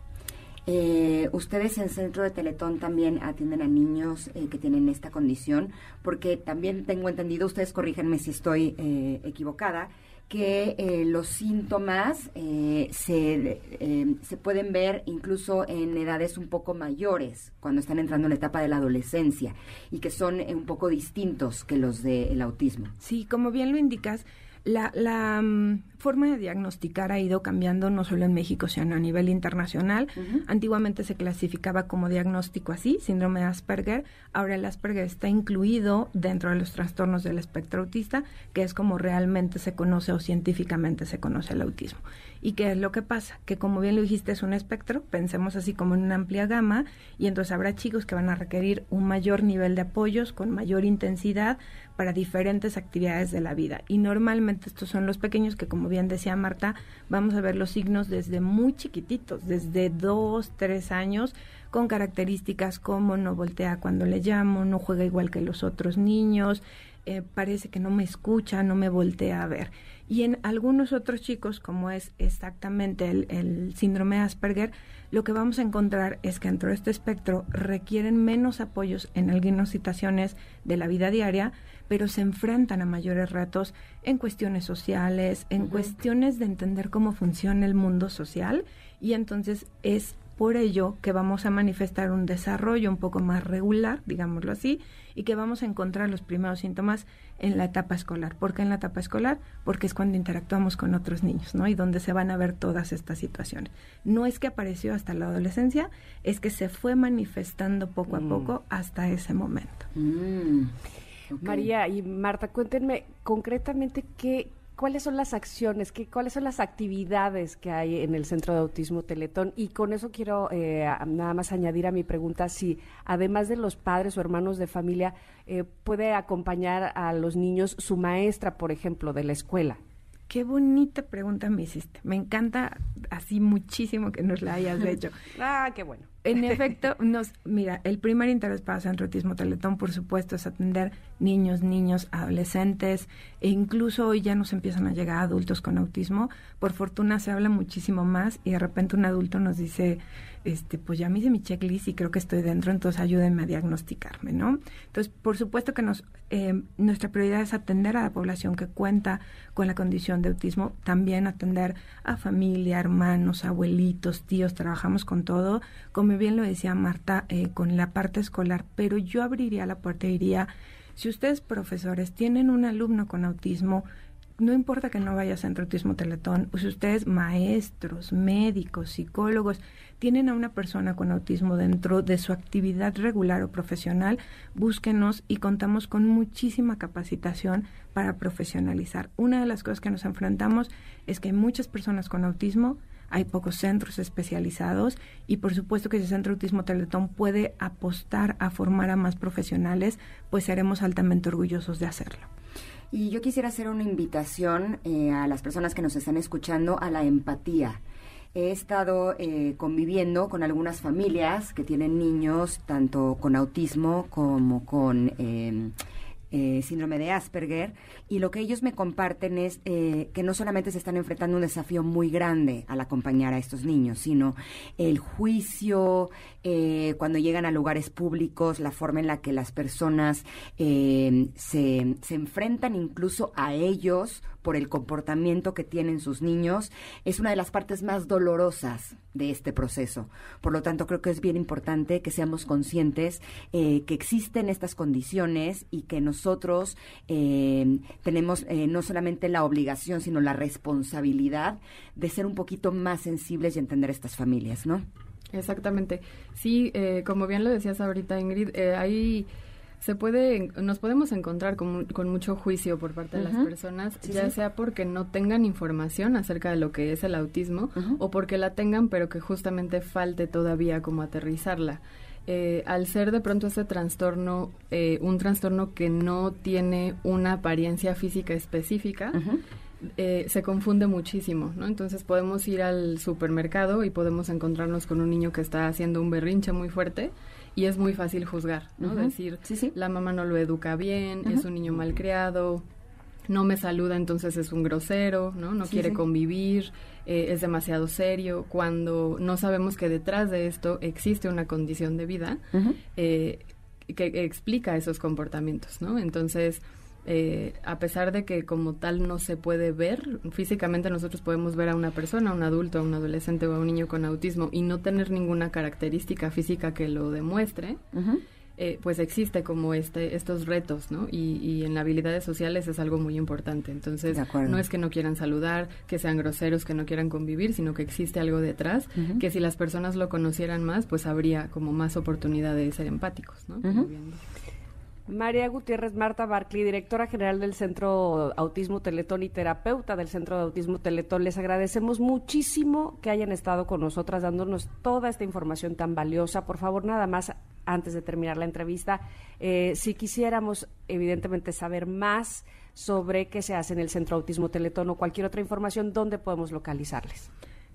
Eh, ustedes en Centro de Teletón también atienden a niños eh, que tienen esta condición, porque también tengo entendido, ustedes corríjanme si estoy eh, equivocada, que los síntomas se, se pueden ver incluso en edades un poco mayores, cuando están entrando en la etapa de la adolescencia, y que son un poco distintos que los del autismo. Sí, como bien lo indicas, la, la mm, forma de diagnosticar ha ido cambiando no solo en México, sino a nivel internacional. Antiguamente se clasificaba como diagnóstico así, síndrome de Asperger. Ahora el Asperger está incluido dentro de los trastornos del espectro autista, que es como realmente se conoce o científicamente se conoce el autismo. ¿Y qué es lo que pasa? Que como bien lo dijiste, es un espectro, pensemos así como en una amplia gama, y entonces habrá chicos que van a requerir un mayor nivel de apoyos con mayor intensidad para diferentes actividades de la vida. Y normalmente estos son los pequeños que, como bien decía Marta, vamos a ver los signos desde muy chiquititos, desde dos, tres años, con características como no voltea cuando le llamo, no juega igual que los otros niños, eh, parece que no me escucha, no me voltea a ver. Y en algunos otros chicos, como es exactamente el, síndrome de Asperger, lo que vamos a encontrar es que dentro de este espectro requieren menos apoyos en algunas situaciones de la vida diaria, pero se enfrentan a mayores retos en cuestiones sociales, en cuestiones de entender cómo funciona el mundo social y entonces es por ello que vamos a manifestar un desarrollo un poco más regular, digámoslo así, y que vamos a encontrar los primeros síntomas en la etapa escolar. ¿Por qué en la etapa escolar? Porque es cuando interactuamos con otros niños, ¿no? Y donde se van a ver todas estas situaciones. No es que apareció hasta la adolescencia, es que se fue manifestando poco a mm. poco hasta ese momento. Mm. María y Marta, cuéntenme concretamente qué, cuáles son las acciones, qué, cuáles son las actividades que hay en el Centro de Autismo Teletón. Y con eso quiero eh, nada más añadir a mi pregunta si, además de los padres o hermanos de familia, eh, puede acompañar a los niños su maestra, por ejemplo, de la escuela. Qué bonita pregunta me hiciste. Me encanta así muchísimo que nos la hayas hecho. ah, qué bueno. En efecto, nos, mira, el primer interés para Centro Autismo Teletón, por supuesto, es atender niños, niños, adolescentes, e incluso hoy ya nos empiezan a llegar adultos con autismo. Por fortuna se habla muchísimo más y de repente un adulto nos dice, este, pues ya me hice mi checklist y creo que estoy dentro, entonces ayúdenme a diagnosticarme, ¿no? Entonces, por supuesto que nos, eh, nuestra prioridad es atender a la población que cuenta con la condición de autismo, también atender a familia, hermanos, abuelitos, tíos, trabajamos con todo, como bien lo decía Marta, eh, con la parte escolar, pero yo abriría la puerta y diría, si ustedes profesores tienen un alumno con autismo, no importa que no vaya a Centro Autismo Teletón, si ustedes maestros, médicos, psicólogos, tienen a una persona con autismo dentro de su actividad regular o profesional, búsquenos y contamos con muchísima capacitación para profesionalizar. Una de las cosas que nos enfrentamos es que hay muchas personas con autismo, hay pocos centros especializados y por supuesto que si el Centro Autismo Teletón puede apostar a formar a más profesionales, pues seremos altamente orgullosos de hacerlo. Y yo quisiera hacer una invitación eh, a las personas que nos están escuchando a la empatía. He estado eh, conviviendo con algunas familias que tienen niños tanto con autismo como con... Eh, eh, síndrome de Asperger, y lo que ellos me comparten es eh, que no solamente se están enfrentando un desafío muy grande al acompañar a estos niños, sino el juicio, eh, cuando llegan a lugares públicos, la forma en la que las personas se, se enfrentan incluso a ellos por el comportamiento que tienen sus niños, es una de las partes más dolorosas de este proceso. Por lo tanto, creo que es bien importante que seamos conscientes que existen estas condiciones y que nos nosotros eh, tenemos eh, no solamente la obligación, sino la responsabilidad de ser un poquito más sensibles y entender estas familias, ¿no? Exactamente. Sí, eh, como bien lo decías ahorita, Ingrid, ahí se puede, nos podemos encontrar con, con mucho juicio por parte de las personas, ya sea porque no tengan información acerca de lo que es el autismo o porque la tengan pero que justamente falte todavía como aterrizarla. eh, al ser de pronto este trastorno, eh, un trastorno que no tiene una apariencia física específica, eh, se confunde muchísimo, ¿no? Entonces podemos ir al supermercado y podemos encontrarnos con un niño que está haciendo un berrinche muy fuerte y es muy fácil juzgar, ¿no? Decir, la mamá no lo educa bien, es un niño malcriado, no me saluda, entonces es un grosero, ¿no? No quiere convivir, eh, es demasiado serio, cuando no sabemos que detrás de esto existe una condición de vida eh, que, explica esos comportamientos, ¿no? Entonces, eh, a pesar de que como tal no se puede ver, físicamente nosotros podemos ver a una persona, a un adulto, a un adolescente o a un niño con autismo y no tener ninguna característica física que lo demuestre, eh, pues existe como este estos retos, ¿no? Y, en las habilidades sociales es algo muy importante. Entonces, no es que no quieran saludar, que sean groseros, que no quieran convivir, sino que existe algo detrás, que si las personas lo conocieran más, pues habría como más oportunidad de ser empáticos, ¿no? María Gutiérrez Marta Barclay, directora general del Centro Autismo Teletón y terapeuta del Centro de Autismo Teletón, les agradecemos muchísimo que hayan estado con nosotras dándonos toda esta información tan valiosa. Por favor, nada más antes de terminar la entrevista, eh, si quisiéramos evidentemente saber más sobre qué se hace en el Centro Autismo Teletón o cualquier otra información, ¿dónde podemos localizarles?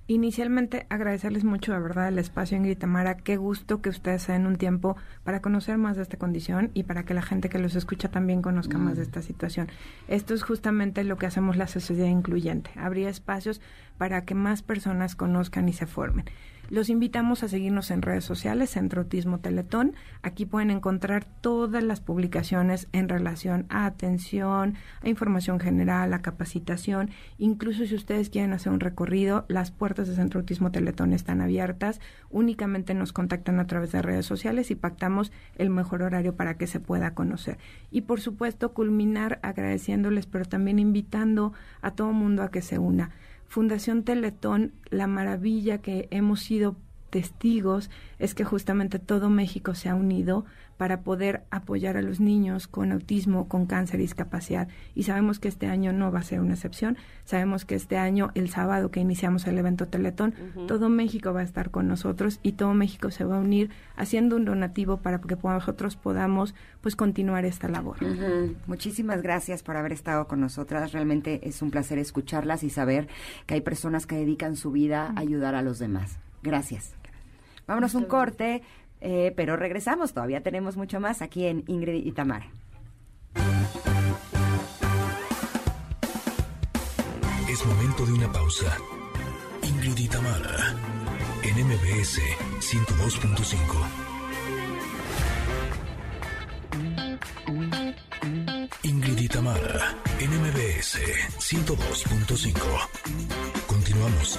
Inicialmente, agradecerles mucho, de verdad, el espacio en Gritamara. Qué gusto que ustedes se den un tiempo para conocer más de esta condición y para que la gente que los escucha también conozca más de mm. esta situación. Esto es justamente lo que hacemos la sociedad incluyente. Habría espacios para que más personas conozcan y se formen. Los invitamos a seguirnos en redes sociales, Centro Autismo Teletón. Aquí pueden encontrar todas las publicaciones en relación a atención, a información general, a capacitación. Incluso si ustedes quieren hacer un recorrido, las puertas de Centro Autismo Teletón están abiertas. Únicamente nos contactan a través de redes sociales y pactamos el mejor horario para que se pueda conocer. Y por supuesto, culminar agradeciéndoles, pero también invitando a todo mundo a que se una. Fundación Teletón, la maravilla que hemos sido testigos es que justamente todo México se ha unido para poder apoyar a los niños con autismo, con cáncer y discapacidad. Y sabemos que este año no va a ser una excepción. Sabemos que este año, el sábado que iniciamos el evento Teletón, todo México va a estar con nosotros y todo México se va a unir haciendo un donativo para que nosotros podamos pues continuar esta labor. Muchísimas gracias por haber estado con nosotras. Realmente es un placer escucharlas y saber que hay personas que dedican su vida a ayudar a los demás. Gracias. Vámonos un corte. Eh, pero regresamos, todavía tenemos mucho más aquí en Ingrid y Tamara. Es momento de una pausa. Ingrid y Tamara, en MBS 102.5. Ingrid y Tamara, en MBS 102.5. Continuamos.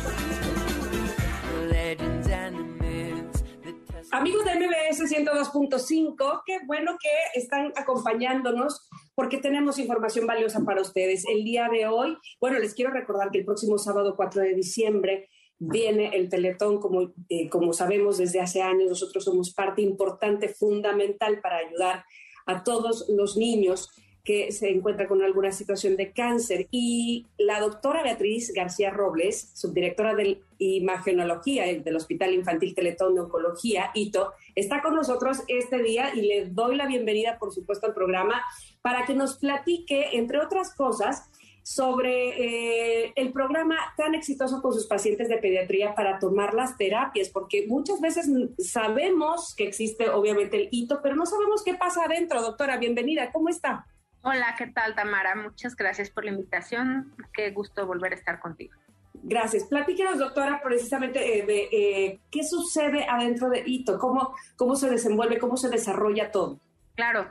Amigos de MBS 102.5, qué bueno que están acompañándonos porque tenemos información valiosa para ustedes. El día de hoy, bueno, les quiero recordar que el próximo sábado 4 de diciembre viene el Teletón, como, eh, como sabemos desde hace años, nosotros somos parte importante, fundamental para ayudar a todos los niños que se encuentra con alguna situación de cáncer. Y la doctora Beatriz García Robles, subdirectora de Imagenología del Hospital Infantil Teletón de Oncología, ITO, está con nosotros este día y le doy la bienvenida, por supuesto, al programa para que nos platique, entre otras cosas, sobre eh, el programa tan exitoso con sus pacientes de pediatría para tomar las terapias, porque muchas veces sabemos que existe obviamente el hito, pero no sabemos qué pasa adentro. Doctora, bienvenida, ¿cómo está? Hola, ¿qué tal Tamara? Muchas gracias por la invitación. Qué gusto volver a estar contigo. Gracias. Platíquenos, doctora, precisamente eh, de eh, qué sucede adentro de ITO, cómo, cómo se desenvuelve, cómo se desarrolla todo. Claro,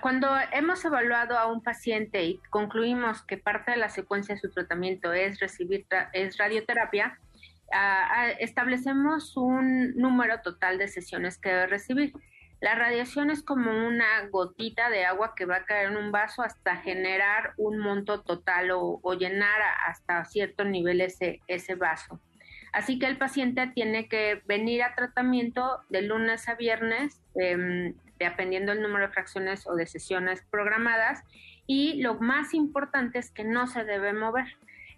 cuando hemos evaluado a un paciente y concluimos que parte de la secuencia de su tratamiento es recibir es radioterapia, ah, ah, establecemos un número total de sesiones que debe recibir. La radiación es como una gotita de agua que va a caer en un vaso hasta generar un monto total o, llenar hasta cierto nivel ese, ese vaso. Así que el paciente tiene que venir a tratamiento de lunes a viernes, em, dependiendo del número de fracciones o de sesiones programadas. Y lo más importante es que no se debe mover.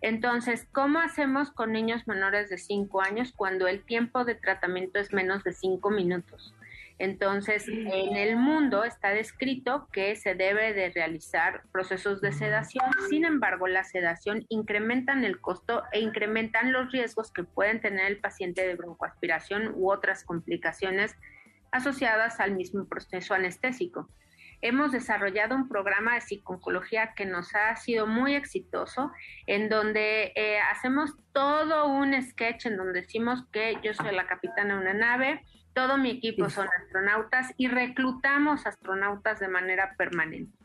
Entonces, ¿cómo hacemos con niños menores de 5 años cuando el tiempo de tratamiento es menos de 5 minutos? Entonces, en el mundo está descrito que se debe de realizar procesos de sedación. Sin embargo, la sedación incrementan el costo e incrementan los riesgos que pueden tener el paciente de broncoaspiración u otras complicaciones asociadas al mismo proceso anestésico. Hemos desarrollado un programa de psiconcología que nos ha sido muy exitoso, en donde eh, hacemos todo un sketch en donde decimos que yo soy la capitana de una nave, todo mi equipo son astronautas y reclutamos astronautas de manera permanente.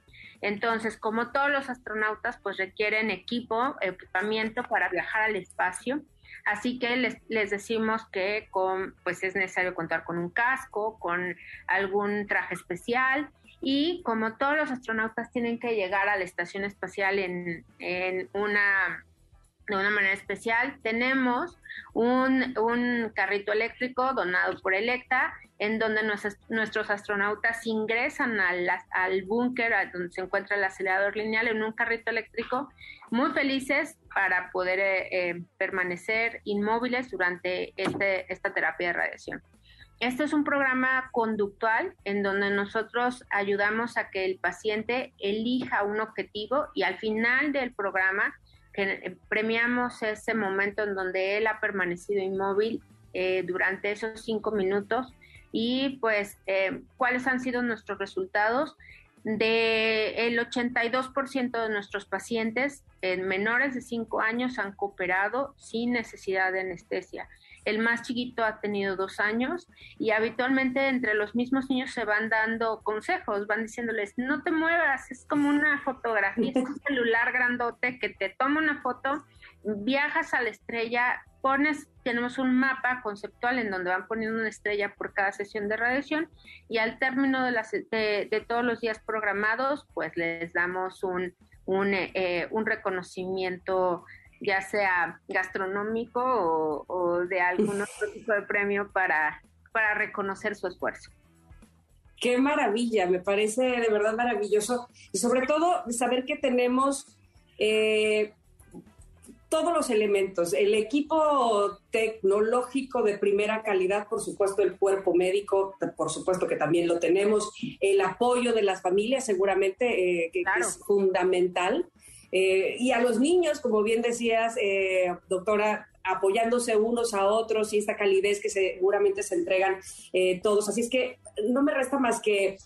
Entonces, como todos los astronautas, pues requieren equipo, equipamiento para viajar al espacio. Así que les, les, decimos que con, pues es necesario contar con un casco, con algún traje especial y como todos los astronautas tienen que llegar a la estación espacial en, en una de una manera especial. Tenemos un, un carrito eléctrico donado por Electa, en donde nuestros astronautas ingresan al, al búnker, donde se encuentra el acelerador lineal, en un carrito eléctrico, muy felices para poder eh, eh, permanecer inmóviles durante este, esta terapia de radiación. Este es un programa conductual en donde nosotros ayudamos a que el paciente elija un objetivo y al final del programa que premiamos ese momento en donde él ha permanecido inmóvil eh, durante esos cinco minutos y pues eh, cuáles han sido nuestros resultados. De el 82% de nuestros pacientes en menores de 5 años han cooperado sin necesidad de anestesia el más chiquito ha tenido dos años y habitualmente entre los mismos niños se van dando consejos, van diciéndoles, no te muevas, es como una fotografía, es un celular grandote que te toma una foto, viajas a la estrella, pones, tenemos un mapa conceptual en donde van poniendo una estrella por cada sesión de radiación y al término de, las, de, todos los días programados, pues les damos un, un, eh, un reconocimiento ya sea gastronómico o, de algún otro tipo de premio para, para reconocer su esfuerzo. Qué maravilla, me parece de verdad maravilloso. Y sobre todo saber que tenemos eh, todos los elementos, el equipo tecnológico de primera calidad, por supuesto el cuerpo médico, por supuesto que también lo tenemos, el apoyo de las familias seguramente eh, que, es fundamental. Eh, y a los niños, como bien decías, eh, doctora, apoyándose unos a otros y esta calidez que seguramente se entregan eh, todos. Así es que no me resta más que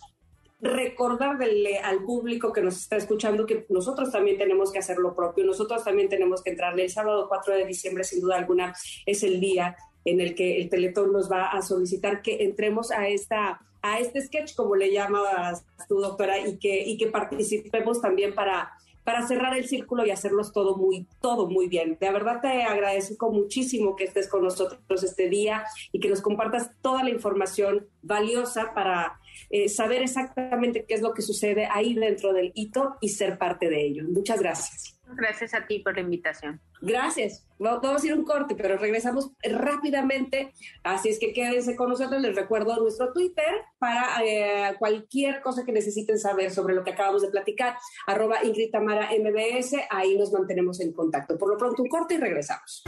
recordarle al público que nos está escuchando que nosotros también tenemos que hacer lo propio, nosotros también tenemos que entrarle. El sábado 4 de diciembre, sin duda alguna, es el día en el que el Teletón nos va a solicitar que entremos a esta a este sketch, como le llamabas tú, doctora, y que, y que participemos también para para cerrar el círculo y hacerlos todo muy, todo muy bien. De verdad te agradezco muchísimo que estés con nosotros este día y que nos compartas toda la información valiosa para eh, saber exactamente qué es lo que sucede ahí dentro del hito y ser parte de ello. Muchas gracias. Gracias a ti por la invitación. Gracias. Vamos a ir un corte, pero regresamos rápidamente. Así es que quédense con nosotros. Les recuerdo nuestro Twitter para eh, cualquier cosa que necesiten saber sobre lo que acabamos de platicar. Arroba Ingrid Tamara MBS. Ahí nos mantenemos en contacto. Por lo pronto, un corte y regresamos.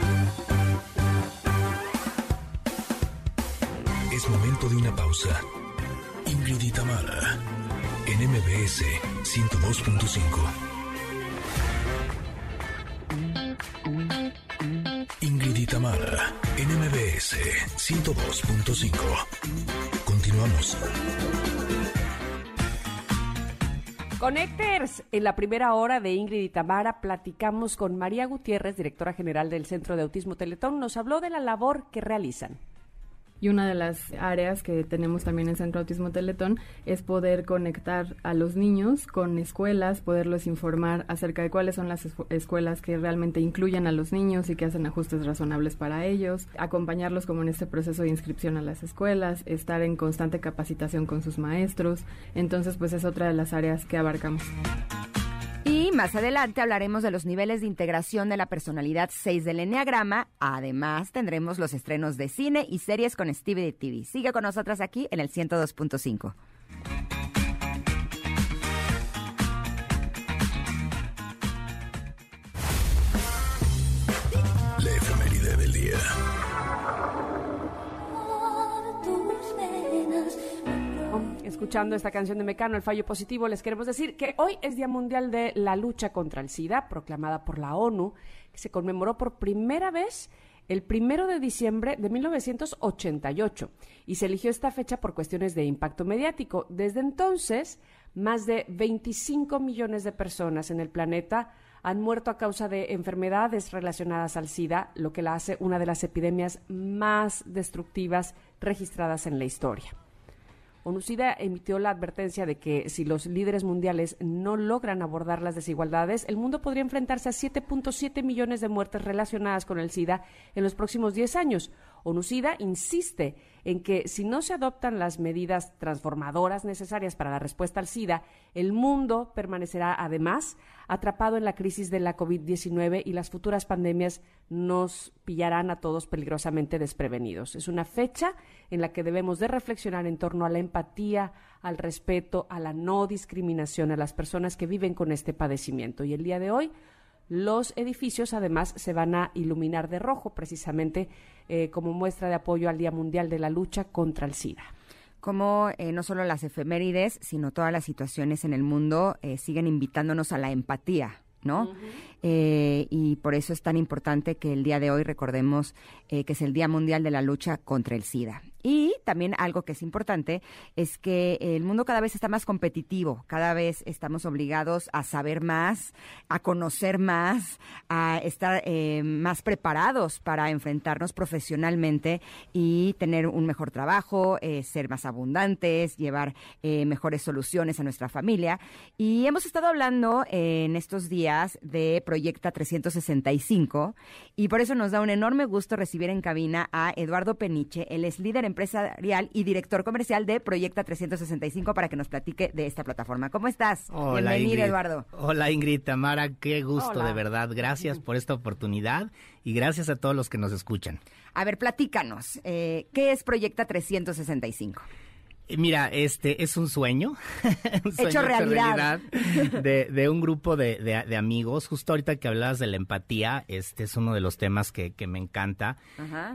Es momento de una pausa. Ingrid y Tamara en MBS 102.5. Ingrid y Tamara, NMBS 102.5. Continuamos. Connectors, en la primera hora de Ingrid y Tamara platicamos con María Gutiérrez, directora general del Centro de Autismo Teletón. Nos habló de la labor que realizan. Y una de las áreas que tenemos también en Centro Autismo Teletón es poder conectar a los niños con escuelas, poderlos informar acerca de cuáles son las escuelas que realmente incluyen a los niños y que hacen ajustes razonables para ellos, acompañarlos como en este proceso de inscripción a las escuelas, estar en constante capacitación con sus maestros. Entonces, pues es otra de las áreas que abarcamos. Y más adelante hablaremos de los niveles de integración de la personalidad 6 del Enneagrama. Además, tendremos los estrenos de cine y series con Stevie TV. Sigue con nosotras aquí en el 102.5. La del día. Escuchando esta canción de Mecano, El Fallo Positivo, les queremos decir que hoy es Día Mundial de la Lucha contra el SIDA, proclamada por la ONU, que se conmemoró por primera vez el primero de diciembre de 1988 y se eligió esta fecha por cuestiones de impacto mediático. Desde entonces, más de 25 millones de personas en el planeta han muerto a causa de enfermedades relacionadas al SIDA, lo que la hace una de las epidemias más destructivas registradas en la historia. ONUCIDA emitió la advertencia de que si los líderes mundiales no logran abordar las desigualdades, el mundo podría enfrentarse a 7.7 millones de muertes relacionadas con el SIDA en los próximos 10 años. ONUCIDA insiste en que si no se adoptan las medidas transformadoras necesarias para la respuesta al SIDA, el mundo permanecerá además atrapado en la crisis de la COVID-19 y las futuras pandemias nos pillarán a todos peligrosamente desprevenidos. Es una fecha en la que debemos de reflexionar en torno a la empatía, al respeto, a la no discriminación a las personas que viven con este padecimiento. Y el día de hoy los edificios además se van a iluminar de rojo precisamente eh, como muestra de apoyo al Día Mundial de la Lucha contra el SIDA como eh, no solo las efemérides, sino todas las situaciones en el mundo eh, siguen invitándonos a la empatía, ¿no? Y por eso es tan importante que el día de hoy recordemos que es el Día Mundial de la Lucha contra el SIDA. Y también algo que es importante es que el mundo cada vez está más competitivo, cada vez estamos obligados a saber más, a conocer más, a estar eh, más preparados para enfrentarnos profesionalmente y tener un mejor trabajo, eh, ser más abundantes, llevar eh, mejores soluciones a nuestra familia. Y hemos estado hablando en estos días de Proyecta 365 y por eso nos da un enorme gusto recibir en cabina a Eduardo Peniche. Él es líder empresarial y director comercial de Proyecta 365 para que nos platique de esta plataforma. ¿Cómo estás? Hola, Bienvenido, Eduardo. Hola, Ingrid, Tamara, qué gusto, de verdad. Gracias por esta oportunidad y gracias a todos los que nos escuchan. A ver, platícanos, eh, ¿qué es Proyecta 365? Mira, este es un sueño, un sueño hecho realidad, de, un grupo de, amigos. Justo ahorita que hablabas de la empatía, este es uno de los temas que, me encanta.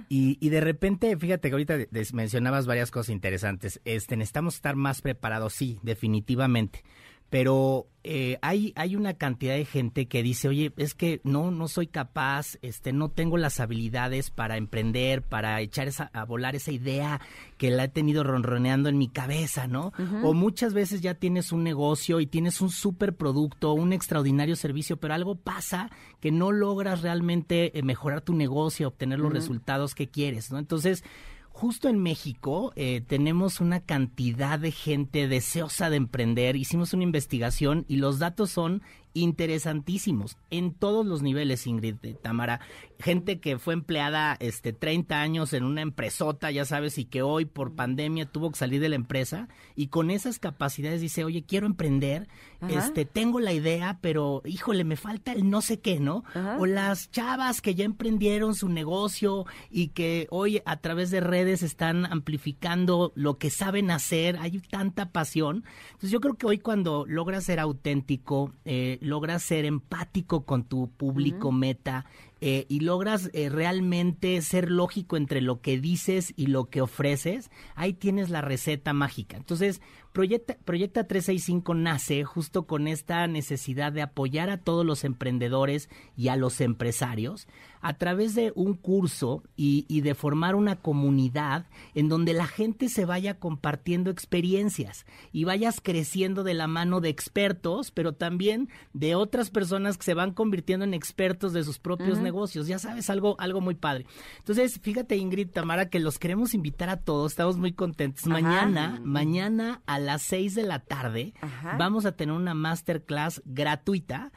Y, y, de repente, fíjate que ahorita mencionabas varias cosas interesantes. Este, necesitamos estar más preparados, sí, definitivamente pero eh, hay, hay una cantidad de gente que dice, oye, es que no, no soy capaz, este, no tengo las habilidades para emprender, para echar esa, a volar esa idea que la he tenido ronroneando en mi cabeza, ¿no? O muchas veces ya tienes un negocio y tienes un super producto, un extraordinario servicio, pero algo pasa que no logras realmente eh, mejorar tu negocio, obtener los resultados que quieres, ¿no? Entonces, justo en México eh, tenemos una cantidad de gente deseosa de emprender. Hicimos una investigación y los datos son interesantísimos en todos los niveles, Ingrid Tamara. Gente que fue empleada este 30 años en una empresota, ya sabes, y que hoy por pandemia tuvo que salir de la empresa y con esas capacidades dice, "Oye, quiero emprender, este tengo la idea, pero híjole, me falta el no sé qué, ¿no?" O las chavas que ya emprendieron su negocio y que hoy a través de redes están amplificando lo que saben hacer, hay tanta pasión. Entonces, yo creo que hoy cuando logras ser auténtico, eh, logras ser empático con tu público meta eh, y logras eh, realmente ser lógico entre lo que dices y lo que ofreces, ahí tienes la receta mágica. Entonces, Proyecta, Proyecta 365 nace justo con esta necesidad de apoyar a todos los emprendedores y a los empresarios a través de un curso y, de formar una comunidad en donde la gente se vaya compartiendo experiencias y vayas creciendo de la mano de expertos, pero también de otras personas que se van convirtiendo en expertos de sus propios negocios. Ya sabes, algo, algo muy padre. Entonces, fíjate, Ingrid, Tamara, que los queremos invitar a todos. Estamos muy contentos. Mañana, mañana a las seis de la tarde, vamos a tener una masterclass gratuita.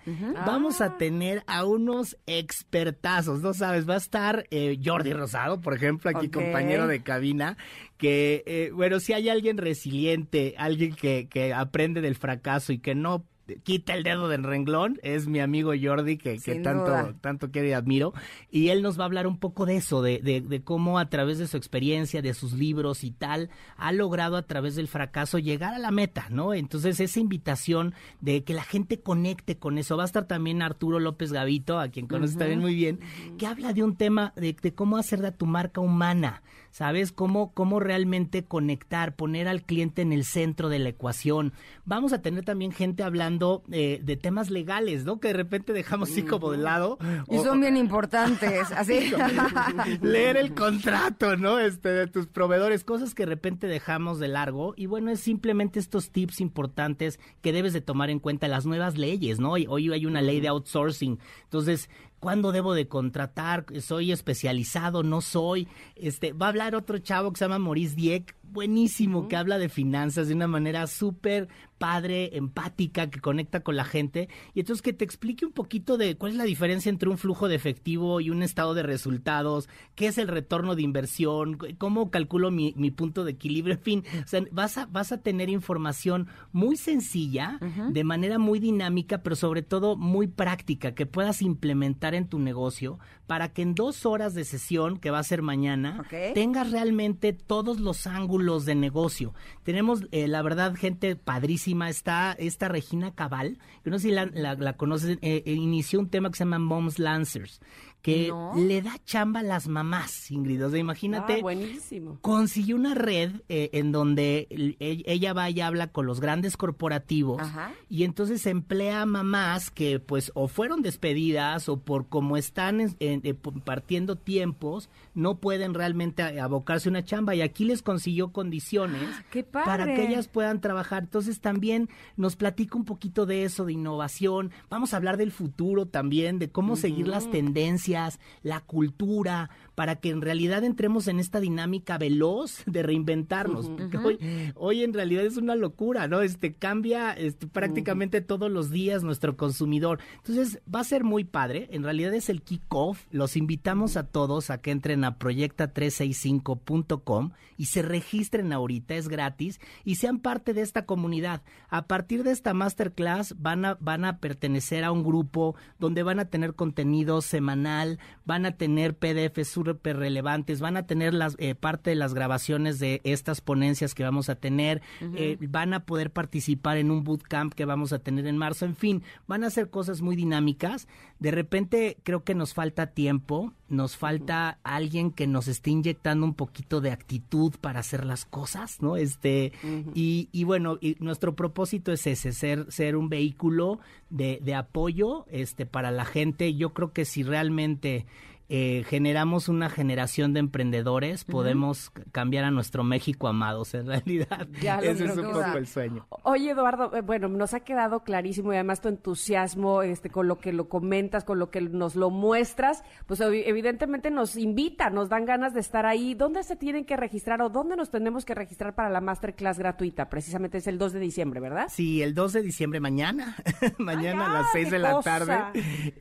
Vamos a ah. tener a unos expertazos no sabes, va a estar eh, Jordi Rosado, por ejemplo, aquí compañero de cabina, que, eh, bueno, si hay alguien resiliente, alguien que, que aprende del fracaso y que no quita el dedo del renglón, es mi amigo Jordi, que, que tanto, tanto quiero y admiro, y él nos va a hablar un poco de eso, de, de, de, cómo a través de su experiencia, de sus libros y tal, ha logrado a través del fracaso llegar a la meta, ¿no? Entonces, esa invitación de que la gente conecte con eso. Va a estar también Arturo López Gavito, a quien conoces también muy bien, que habla de un tema de, de cómo hacer de tu marca humana. ¿Sabes? Cómo, cómo realmente conectar, poner al cliente en el centro de la ecuación. Vamos a tener también gente hablando eh, de temas legales, ¿no? Que de repente dejamos así como de lado. Y son bien importantes, así. leer el contrato, ¿no? Este, de tus proveedores, cosas que de repente dejamos de largo. Y bueno, es simplemente estos tips importantes que debes de tomar en cuenta las nuevas leyes, ¿no? Hoy, hoy hay una ley de outsourcing. Entonces, ¿Cuándo debo de contratar? ¿Soy especializado? ¿No soy? Este, va a hablar otro chavo que se llama Maurice Dieck, buenísimo, que habla de finanzas de una manera súper padre, empática, que conecta con la gente. Y entonces que te explique un poquito de cuál es la diferencia entre un flujo de efectivo y un estado de resultados, qué es el retorno de inversión, cómo calculo mi, punto de equilibrio, en fin. O sea, vas a, vas a tener información muy sencilla, de manera muy dinámica, pero sobre todo muy práctica, que puedas implementar en tu negocio para que en dos horas de sesión, que va a ser mañana, tengas realmente todos los ángulos de negocio. Tenemos, eh, la verdad, gente padrísima. Está esta Regina Cabal, yo no sé si la, la, conoces, eh, eh, inició un tema que se llama Moms Lancers, que le da chamba a las mamás, Ingrid. O sea, imagínate. Ah, buenísimo. Consiguió una red eh, en donde ella va y habla con los grandes corporativos y entonces emplea a mamás que pues o fueron despedidas o por como están eh, partiendo tiempos no pueden realmente abocarse a una chamba y aquí les consiguió condiciones ah, para que ellas puedan trabajar. Entonces también nos platica un poquito de eso, de innovación. Vamos a hablar del futuro también, de cómo seguir las tendencias la cultura, para que en realidad entremos en esta dinámica veloz de reinventarnos. hoy, hoy en realidad es una locura, ¿no? Este cambia este, prácticamente todos los días nuestro consumidor. Entonces va a ser muy padre. En realidad es el kickoff. Los invitamos a todos a que entren a proyecta365.com y se registren ahorita, es gratis, y sean parte de esta comunidad. A partir de esta masterclass van a, van a pertenecer a un grupo donde van a tener contenido semanal, van a tener PDFs súper relevantes, van a tener las, eh, parte de las grabaciones de estas ponencias que vamos a tener, eh, van a poder participar en un bootcamp que vamos a tener en marzo, en fin, van a ser cosas muy dinámicas. De repente creo que nos falta tiempo, nos falta alguien que nos esté inyectando un poquito de actitud para hacer las cosas, ¿no? Este, y, y, bueno, y nuestro propósito es ese, ser, ser un vehículo de, de apoyo este, para la gente. Yo creo que si realmente eh, generamos una generación de emprendedores, podemos cambiar a nuestro México amados, en realidad. Ese es un poco el sueño. Oye, Eduardo, eh, bueno, nos ha quedado clarísimo y además tu entusiasmo este, con lo que lo comentas, con lo que nos lo muestras, pues evidentemente nos invita, nos dan ganas de estar ahí. ¿Dónde se tienen que registrar o dónde nos tenemos que registrar para la masterclass gratuita? Precisamente es el 2 de diciembre, ¿verdad? Sí, el 2 de diciembre, mañana, mañana a las 6 de la tarde.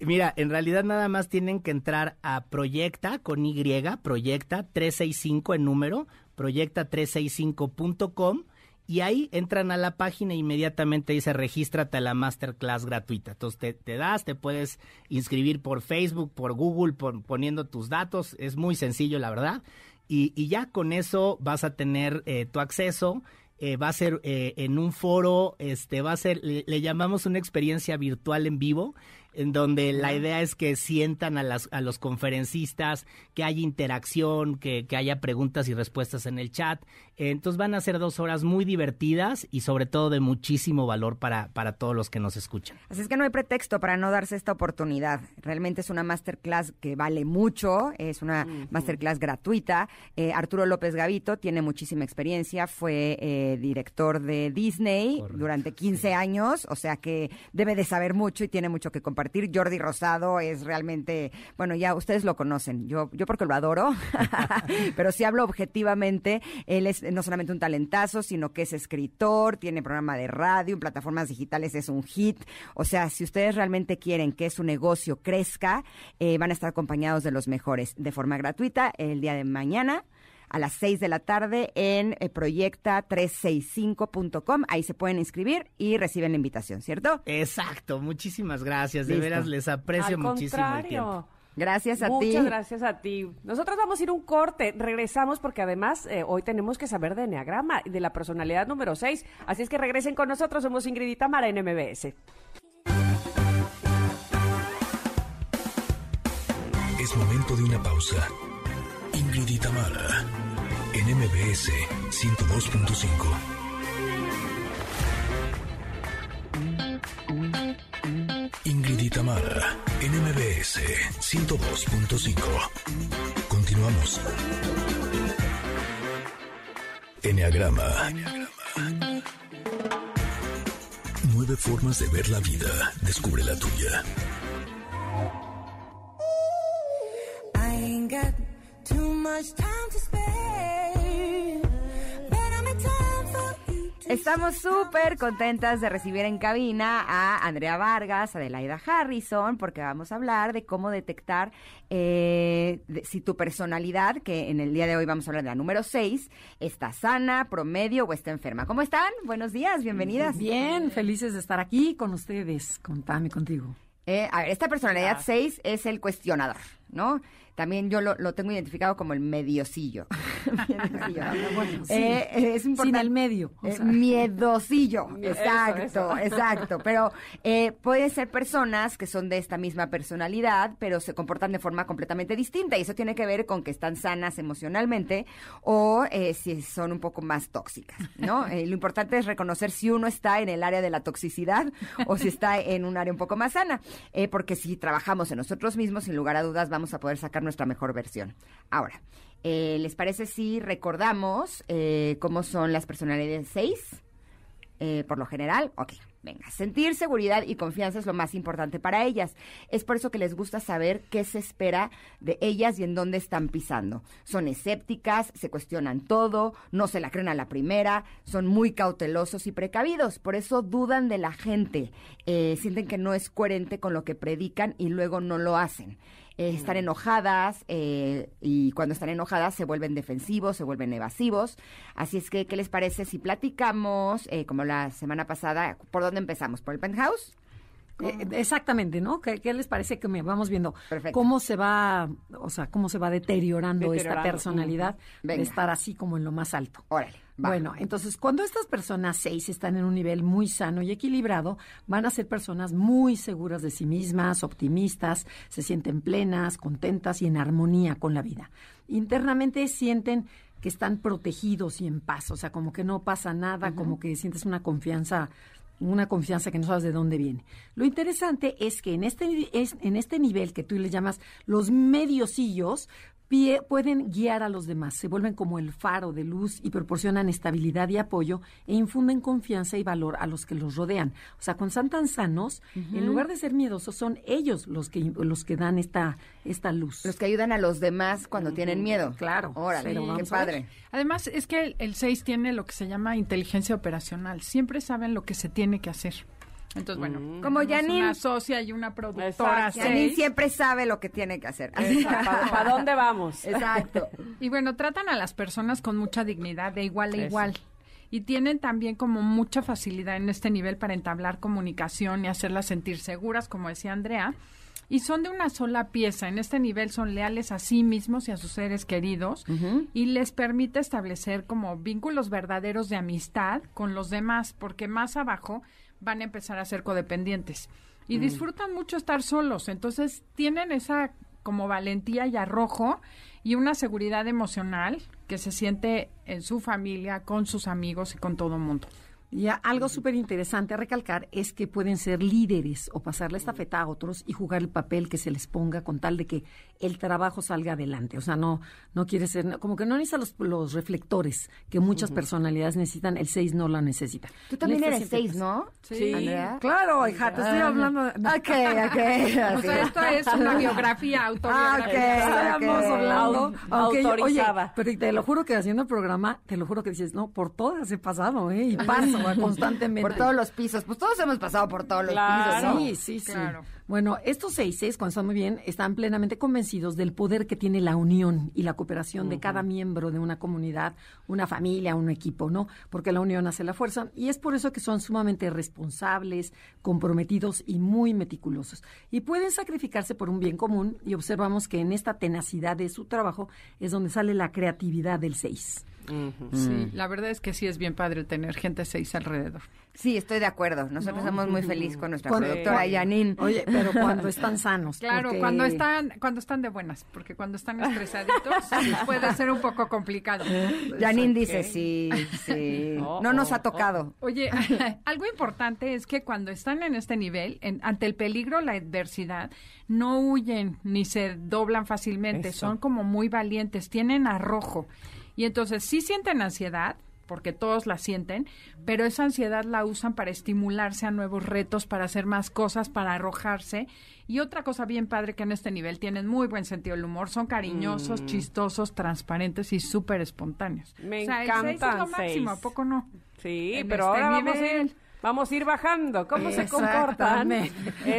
Mira, en realidad nada más tienen que entrar a Proyecta con Y, Proyecta 365 en número, proyecta365.com y ahí entran a la página e inmediatamente dice regístrate a la masterclass gratuita. Entonces te, das, te puedes inscribir por Facebook, por Google, poniendo tus datos, es muy sencillo la verdad. Y, ya con eso vas a tener eh, tu acceso. Eh, va a ser eh, en un foro, este va a ser, le, llamamos una experiencia virtual en vivo, en donde la idea es que sientan a, las, a los conferencistas, que haya interacción, que, que haya preguntas y respuestas en el chat. entonces van a ser dos horas muy divertidas y sobre todo de muchísimo valor para, para todos los que nos escuchan. Así es que no hay pretexto para no darse esta oportunidad. Realmente es una masterclass que vale mucho, es una masterclass gratuita. Eh, Arturo López Gavito tiene muchísima experiencia, fue eh, director de Disney durante 15 años, o sea que debe de saber mucho y tiene mucho que compartir Jordi Rosado es realmente, bueno, ya ustedes lo conocen, yo, yo porque lo adoro, pero si hablo objetivamente, él es no solamente un talentazo, sino que es escritor, tiene programa de radio, en plataformas digitales es un hit. O sea, si ustedes realmente quieren que su negocio crezca, eh, van a estar acompañados de los mejores de forma gratuita el día de mañana a las 6 de la tarde en eh, proyecta365.com. Ahí se pueden inscribir y reciben la invitación, ¿cierto? Exacto, muchísimas gracias. De veras les aprecio muchísimo el tiempo. Gracias a ti. Muchas gracias a ti. Nosotros vamos a ir un corte. Regresamos porque además eh, hoy tenemos que saber de Enneagrama y de la personalidad número 6. Así es que regresen con nosotros. Somos Ingrid y Tamara en MBS. Es momento de una pausa. Ingrid Tamara en MBS 102.5. Ingrid Tamara, NMBS 102.5. Continuamos. Enneagrama. Nueve formas de ver la vida. Descubre la tuya. Estamos súper contentas de recibir en cabina a Andrea Vargas, Adelaida Harrison, porque vamos a hablar de cómo detectar eh, si tu personalidad, que en el día de hoy vamos a hablar de la número 6, está sana, promedio o está enferma. ¿Cómo están? Buenos días, bienvenidas. Bien, felices de estar aquí con ustedes, con Tami, contigo. Eh, a ver, esta personalidad 6 es el cuestionador, ¿no? También yo lo, lo tengo identificado como el mediosillo. Eh, es importante. Sin el medio. Eh, miedosillo. Exacto, exacto. Pero eh, pueden ser personas que son de esta misma personalidad, pero se comportan de forma completamente distinta. Y eso tiene que ver con que están sanas emocionalmente o si son un poco más tóxicas, ¿no? lo importante es reconocer si uno está en el área de la toxicidad o si está en un área un poco más sana. porque si trabajamos en nosotros mismos, sin lugar a dudas, vamos a poder sacar nuestra mejor versión. Ahora, eh, ¿Les parece si recordamos eh, cómo son las personalidades 6? Eh, por lo general, ok, venga, sentir seguridad y confianza es lo más importante para ellas. Es por eso que les gusta saber qué se espera de ellas y en dónde están pisando. Son escépticas, se cuestionan todo, no se la creen a la primera, son muy cautelosos y precavidos, por eso dudan de la gente, sienten que no es coherente con lo que predican y luego no lo hacen. Eh, están enojadas eh, y cuando están enojadas se vuelven defensivos, se vuelven evasivos. Así es que, ¿qué les parece si platicamos, eh, como la semana pasada, por dónde empezamos? ¿Por el penthouse? Exactamente, ¿no? ¿Qué, les parece que me vamos viendo cómo se va, o sea, cómo se va deteriorando, esta personalidad de estar así como en lo más alto? Órale. Bueno, entonces cuando estas personas seis están en un nivel muy sano y equilibrado, van a ser personas muy seguras de sí mismas, optimistas, se sienten plenas, contentas y en armonía con la vida. Internamente sienten que están protegidos y en paz, o sea, como que no pasa nada, como que sientes una confianza una confianza que no sabes de dónde viene. Lo interesante es que en este, en este nivel que tú le llamas los mediosillos, pueden guiar a los demás, se vuelven como el faro de luz y proporcionan estabilidad y apoyo e infunden confianza y valor a los que los rodean. O sea, cuando están tan sanos, en lugar de ser miedosos, son ellos los que los que dan esta esta luz. Los que ayudan a los demás cuando tienen miedo. Claro. Órale, qué padre. Además, es que el 6 tiene lo que se llama inteligencia operacional. Siempre saben lo que se tiene que hacer. Entonces, bueno, mm. como Janine. Una socia y una productora. Janine siempre sabe lo que tiene que hacer. ¿Para dónde vamos? Exacto. Y bueno, tratan a las personas con mucha dignidad, de igual a igual. Y tienen también como mucha facilidad en este nivel para entablar comunicación y hacerlas sentir seguras, como decía Andrea. Y son de una sola pieza. En este nivel son leales a sí mismos y a sus seres queridos. Y les permite establecer como vínculos verdaderos de amistad con los demás, porque más abajo van a empezar a ser codependientes. Y mm. disfrutan mucho estar solos, entonces tienen esa como valentía y arrojo y una seguridad emocional que se siente en su familia, con sus amigos y con todo el mundo. Y algo súper interesante a recalcar es que pueden ser líderes o pasarle esta feta a otros y jugar el papel que se les ponga con tal de que el trabajo salga adelante. O sea, no no quiere ser, como que no necesita los, los reflectores que muchas personalidades necesitan, el 6 no la necesita. Tú también eres 6, ¿no? Sí. Claro, hija, te estoy ah. hablando. De... Ok, ok. o sea, esto es una biografía autobiográfica. Ah, okay, Estamos hablando. Aunque, oye, pero te lo juro que haciendo el programa, te lo juro que dices, no, por todas he pasado, ¿eh? Y paso. constantemente. Por todos los pisos. Pues todos hemos pasado por todos los pisos. ¿no? Sí, sí, sí. Bueno, estos seis, cuando están muy bien, están plenamente convencidos del poder que tiene la unión y la cooperación de cada miembro de una comunidad, una familia, un equipo, ¿no? Porque la unión hace la fuerza y es por eso que son sumamente responsables, comprometidos y muy meticulosos. Y pueden sacrificarse por un bien común y observamos que en esta tenacidad de su trabajo es donde sale la creatividad del seis. Sí, la verdad es que sí es bien padre tener gente seis alrededor. Sí, estoy de acuerdo. Nosotros estamos muy felices con nuestra productora Janine. Oye, pero cuando están sanos. Claro, cuando están cuando están de buenas, porque cuando están estresaditos puede ser un poco complicado. Janine dice sí, sí. no nos ha tocado. Oye, algo importante es que cuando están en este nivel, ante el peligro, la adversidad, no huyen ni se doblan fácilmente, son como muy valientes, tienen arrojo. Y entonces sí sienten ansiedad, porque todos la sienten, pero esa ansiedad la usan para estimularse a nuevos retos, para hacer más cosas, para arrojarse. Y otra cosa bien padre que en este nivel tienen muy buen sentido del humor, son cariñosos, mm. chistosos, transparentes y súper espontáneos. Me encanta. es lo máximo, ¿a poco no? Sí, pero este ahora vamos a ir vamos a ir bajando. ¿Cómo se comportan?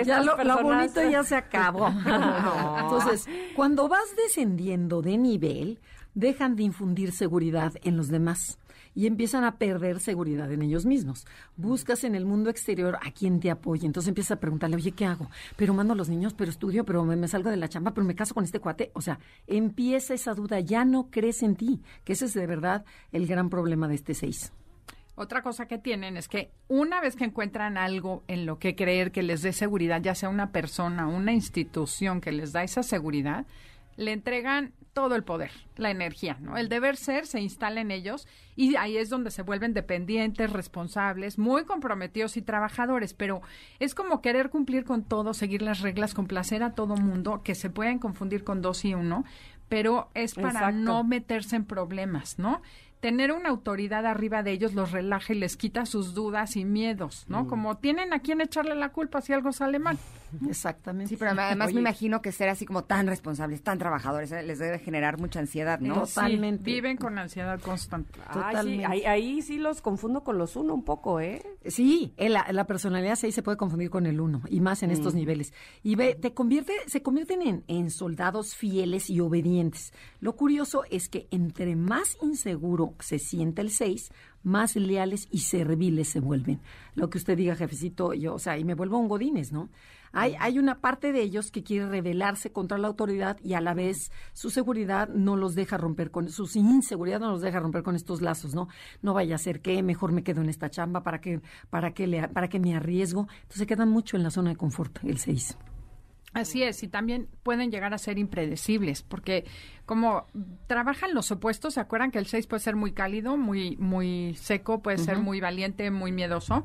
Ya lo, lo, bonito ya se acabó. Entonces, cuando vas descendiendo de nivel, dejan de infundir seguridad en los demás y empiezan a perder seguridad en ellos mismos. Buscas en el mundo exterior a quien te apoye. Entonces empiezas a preguntarle, oye, ¿qué hago? Pero mando a los niños, pero estudio, pero me, salgo de la chamba, pero me caso con este cuate. O sea, empieza esa duda, ya no crees en ti, que ese es de verdad el gran problema de este seis. Otra cosa que tienen es que una vez que encuentran algo en lo que creer que les dé seguridad, ya sea una persona, una institución que les da esa seguridad, le entregan todo el poder, la energía, ¿no? El deber ser se instala en ellos y ahí es donde se vuelven dependientes, responsables, muy comprometidos y trabajadores, pero es como querer cumplir con todo, seguir las reglas, complacer a todo mundo, que se pueden confundir con dos y uno, pero es para no meterse en problemas, ¿no? tener una autoridad arriba de ellos los relaja y les quita sus dudas y miedos, ¿no? Mm. Como tienen a quien echarle la culpa si algo sale mal. Exactamente. Sí, pero además me imagino que ser así como tan responsables, tan trabajadores, eh, les debe generar mucha ansiedad, ¿no? Totalmente. viven con ansiedad constante. Totalmente. ahí, sí los confundo con los uno un poco, ¿eh? Sí, la, la personalidad sí se puede confundir con el uno, y más en estos mm. niveles. Y ve, te convierte, se convierten en, en soldados fieles y obedientes. Lo curioso es que entre más inseguro se siente el 6, más leales y serviles se vuelven. Lo que usted diga, jefecito, yo, o sea, y me vuelvo un godines, ¿no? Hay, hay una parte de ellos que quiere rebelarse contra la autoridad y a la vez su seguridad no los deja romper con, su inseguridad no los deja romper con estos lazos, ¿no? No vaya a ser que mejor me quedo en esta chamba, para que, para que, le, para que me arriesgo. Entonces quedan mucho en la zona de confort, el 6. Así es, y también pueden llegar a ser impredecibles, porque como trabajan los opuestos, ¿se acuerdan que el 6 puede ser muy cálido, muy, muy seco, puede ser muy valiente, muy miedoso?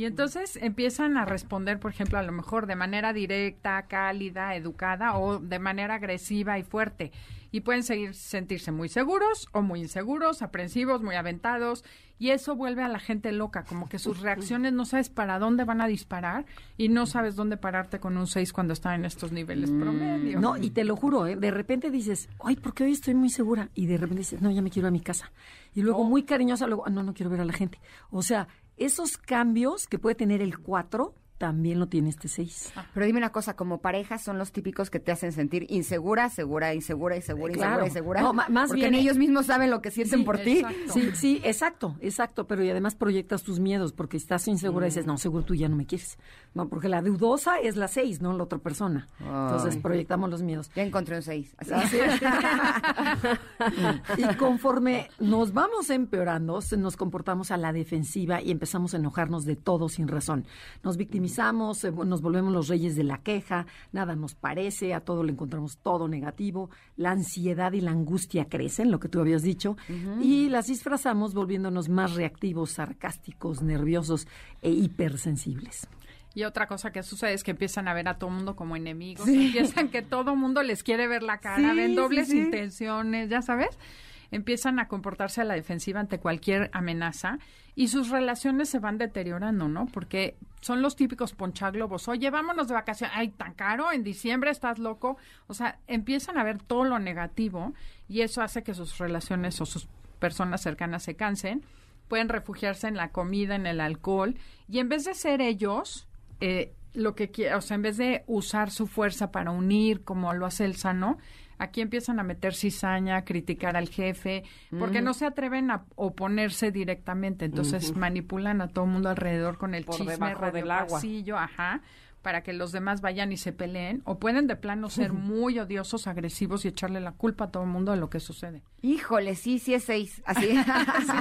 Y entonces empiezan a responder, por ejemplo, a lo mejor de manera directa, cálida, educada o de manera agresiva y fuerte. Y pueden seguir sentirse muy seguros o muy inseguros, aprensivos, muy aventados. Y eso vuelve a la gente loca, como que sus reacciones no sabes para dónde van a disparar y no sabes dónde pararte con un 6 cuando están en estos niveles mm. promedio. No, y te lo juro, ¿eh? de repente dices, ay, ¿por qué hoy estoy muy segura? Y de repente dices, no, ya me quiero a mi casa. Y luego oh. muy cariñosa, luego, ah, no, no quiero ver a la gente. O sea, esos cambios que puede tener el 4 también lo tiene este 6. Ah, pero dime una cosa, como pareja son los típicos que te hacen sentir insegura, segura, insegura, insegura, insegura, insegura. No, más porque bien, ellos mismos saben lo que sienten por ti. Sí, sí, exacto, exacto, pero y además proyectas tus miedos porque estás insegura y dices, no, seguro tú ya no me quieres. No, porque la dudosa es la 6, no la otra persona. Entonces proyectamos los miedos. Ya encontré un 6. y conforme nos vamos empeorando, nos comportamos a la defensiva y empezamos a enojarnos de todo sin razón. Nos victimizamos eh, nos volvemos los reyes de la queja, nada nos parece, a todo le encontramos todo negativo, la ansiedad y la angustia crecen, lo que tú habías dicho, y las disfrazamos volviéndonos más reactivos, sarcásticos, nerviosos e hipersensibles. Y otra cosa que sucede es que empiezan a ver a todo mundo como enemigos, empiezan que todo mundo les quiere ver la cara, ven dobles intenciones, ya sabes empiezan a comportarse a la defensiva ante cualquier amenaza y sus relaciones se van deteriorando, ¿no? Porque son los típicos ponchaglobos. Oye, vámonos de vacaciones. Ay, tan caro, en diciembre estás loco. O sea, empiezan a ver todo lo negativo y eso hace que sus relaciones o sus personas cercanas se cansen pueden refugiarse en la comida, en el alcohol, y en vez de ser ellos, eh, lo que quiere, o sea, en vez de usar su fuerza para unir, como lo hace el sano, aquí empiezan a meter cizaña, a criticar al jefe, porque Mm. no se atreven a oponerse directamente, entonces manipulan a todo el mundo alrededor con el Por chisme, debajo del agua. pasillo, ajá, para que los demás vayan y se peleen, o pueden de plano ser muy odiosos, agresivos y echarle la culpa a todo el mundo de lo que sucede. Híjole, sí, sí es seis. Así.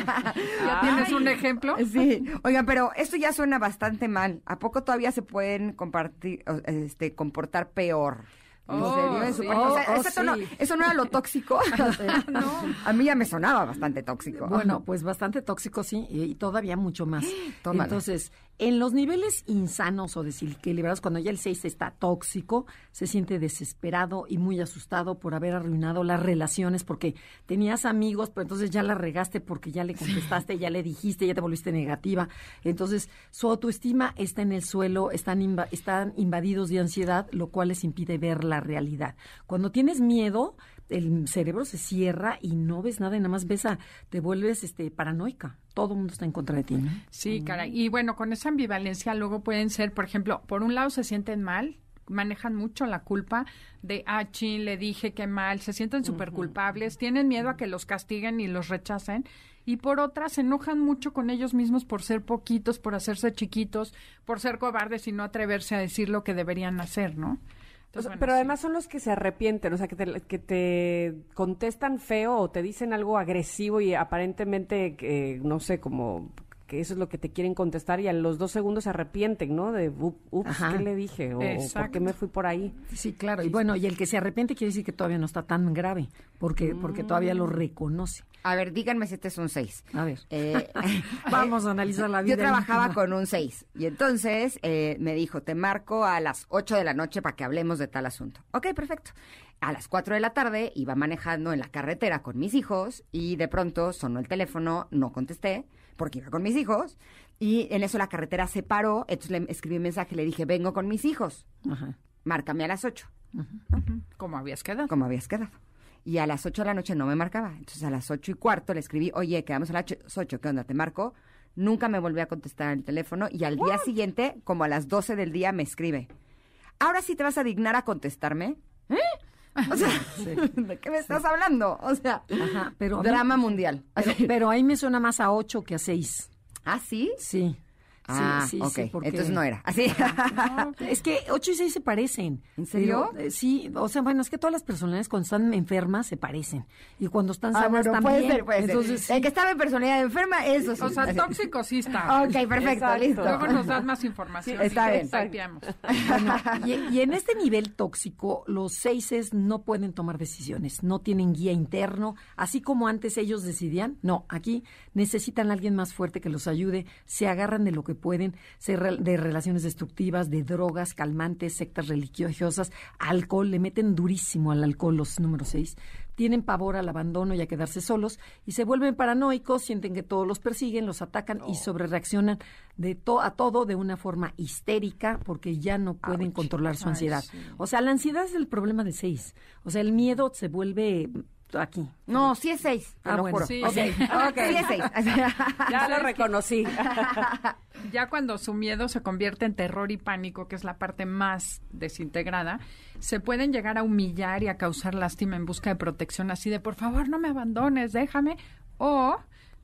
¿Ya tienes un ejemplo? Sí. Oigan, pero esto ya suena bastante mal. ¿A poco todavía se pueden compartir, este, comportar peor? ¿En Oh, serio? ¿En su sí. parte? O sea, Oh, ¿eso, no, sí. ¿Eso no era lo tóxico? A mí ya me sonaba bastante tóxico. Bueno, pues bastante tóxico, sí, y, y todavía mucho más. Tómala. Entonces, en los niveles insanos o desequilibrados, cuando ya el 6 está tóxico, se siente desesperado y muy asustado por haber arruinado las relaciones, porque tenías amigos, pero entonces ya la regaste porque ya le contestaste, ya le dijiste, ya te volviste negativa. Entonces, su autoestima está en el suelo, están, están invadidos de ansiedad, lo cual les impide ver la realidad. Cuando tienes miedo, el cerebro se cierra y no ves nada y nada más ves a, te vuelves este paranoica. Todo el mundo está en contra de ti, ¿no? Sí, caray. Y bueno, con esa ambivalencia luego pueden ser, por ejemplo, por un lado se sienten mal, manejan mucho la culpa de, ah, chin, le dije que mal, se sienten súper culpables, tienen miedo a que los castiguen y los rechacen. Y por otra, se enojan mucho con ellos mismos por ser poquitos, por hacerse chiquitos, por ser cobardes y no atreverse a decir lo que deberían hacer, ¿no? O Entonces, sea, bueno, pero sí. además son los que se arrepienten, o sea, que te, que te contestan feo o te dicen algo agresivo y aparentemente, eh, no sé, como que eso es lo que te quieren contestar y a los dos segundos se arrepienten, ¿no? De, "Up- ups, Ajá. ¿qué le dije? O, o ¿por Exacto. qué me fui por ahí? Sí, claro. Y bueno, y el que se arrepiente quiere decir que todavía no está tan grave, porque, porque todavía lo reconoce. A ver, díganme si este es un seis. A ver. Eh, Vamos a analizar la vida. Yo trabajaba con un 6 y entonces eh, me dijo, te marco a las 8 de la noche para que hablemos de tal asunto. Ok, perfecto. A las 4 de la tarde iba manejando en la carretera con mis hijos y de pronto sonó el teléfono, no contesté porque iba con mis hijos y en eso la carretera se paró, entonces le escribí un mensaje, le dije, vengo con mis hijos, Ajá. márcame a las 8, Ujú, ¿Cómo habías quedado? como habías quedado. Y a las 8 de la noche no me marcaba. Entonces a las ocho y cuarto le escribí, oye, quedamos a las 8, ¿qué onda? ¿Te marco? Nunca me volvió a contestar el teléfono y al día siguiente, como a las 12 del día, me escribe. ¿Ahora sí te vas a dignar a contestarme? ¿Eh? O sea, ¿de qué me estás hablando? O sea, Ajá, pero mí- drama mundial. Pero, pero ahí me suena más a 8 que a 6. ¿Ah, sí? Sí. Ah, sí, sí, ok. sí, porque- Entonces no era. Así. No, es que 8 y 6 se parecen. ¿En serio? Pero, eh, sí, o sea, bueno, es que todas las personalidades cuando están enfermas se parecen. Y cuando están Ah, sanas bueno, también. puede ser, puede ser. Entonces, sí. El que estaba en personalidad enferma, eso sí. O sea, Así. tóxico sí está. Ok, perfecto, Exacto. listo. Luego nos das más información. Sí, está y bien. Bueno, y, y en este nivel tóxico, los seises no pueden tomar decisiones, no tienen guía interno, así como antes ellos decidían. No, aquí necesitan a alguien más fuerte que los ayude, se agarran de lo que pueden, se re- de relaciones destructivas, de drogas, calmantes, sectas religiosas, alcohol, le meten durísimo al alcohol los número seis. Tienen pavor al abandono y a quedarse solos y se vuelven paranoicos, sienten que todos los persiguen, los atacan y sobrereaccionan de to a todo de una forma histérica porque ya no pueden controlar su Ay, ansiedad. sí. O sea, la ansiedad es el problema de seis. O sea, el miedo se vuelve aquí. No, sí es seis, te Ah, lo bueno, juro. sí, es seis. Ya lo reconocí. Ya cuando su miedo se convierte en terror y pánico, que es la parte más desintegrada, se pueden llegar a humillar y a causar lástima en busca de protección, así de por favor no me abandones, déjame. O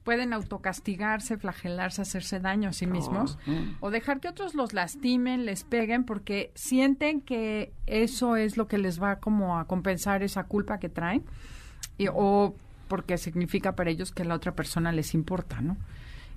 pueden autocastigarse, flagelarse, hacerse daño a sí mismos, o dejar que otros los lastimen, les peguen, porque sienten que eso es lo que les va como a compensar esa culpa que traen, y, o porque significa para ellos que la otra persona les importa, ¿no?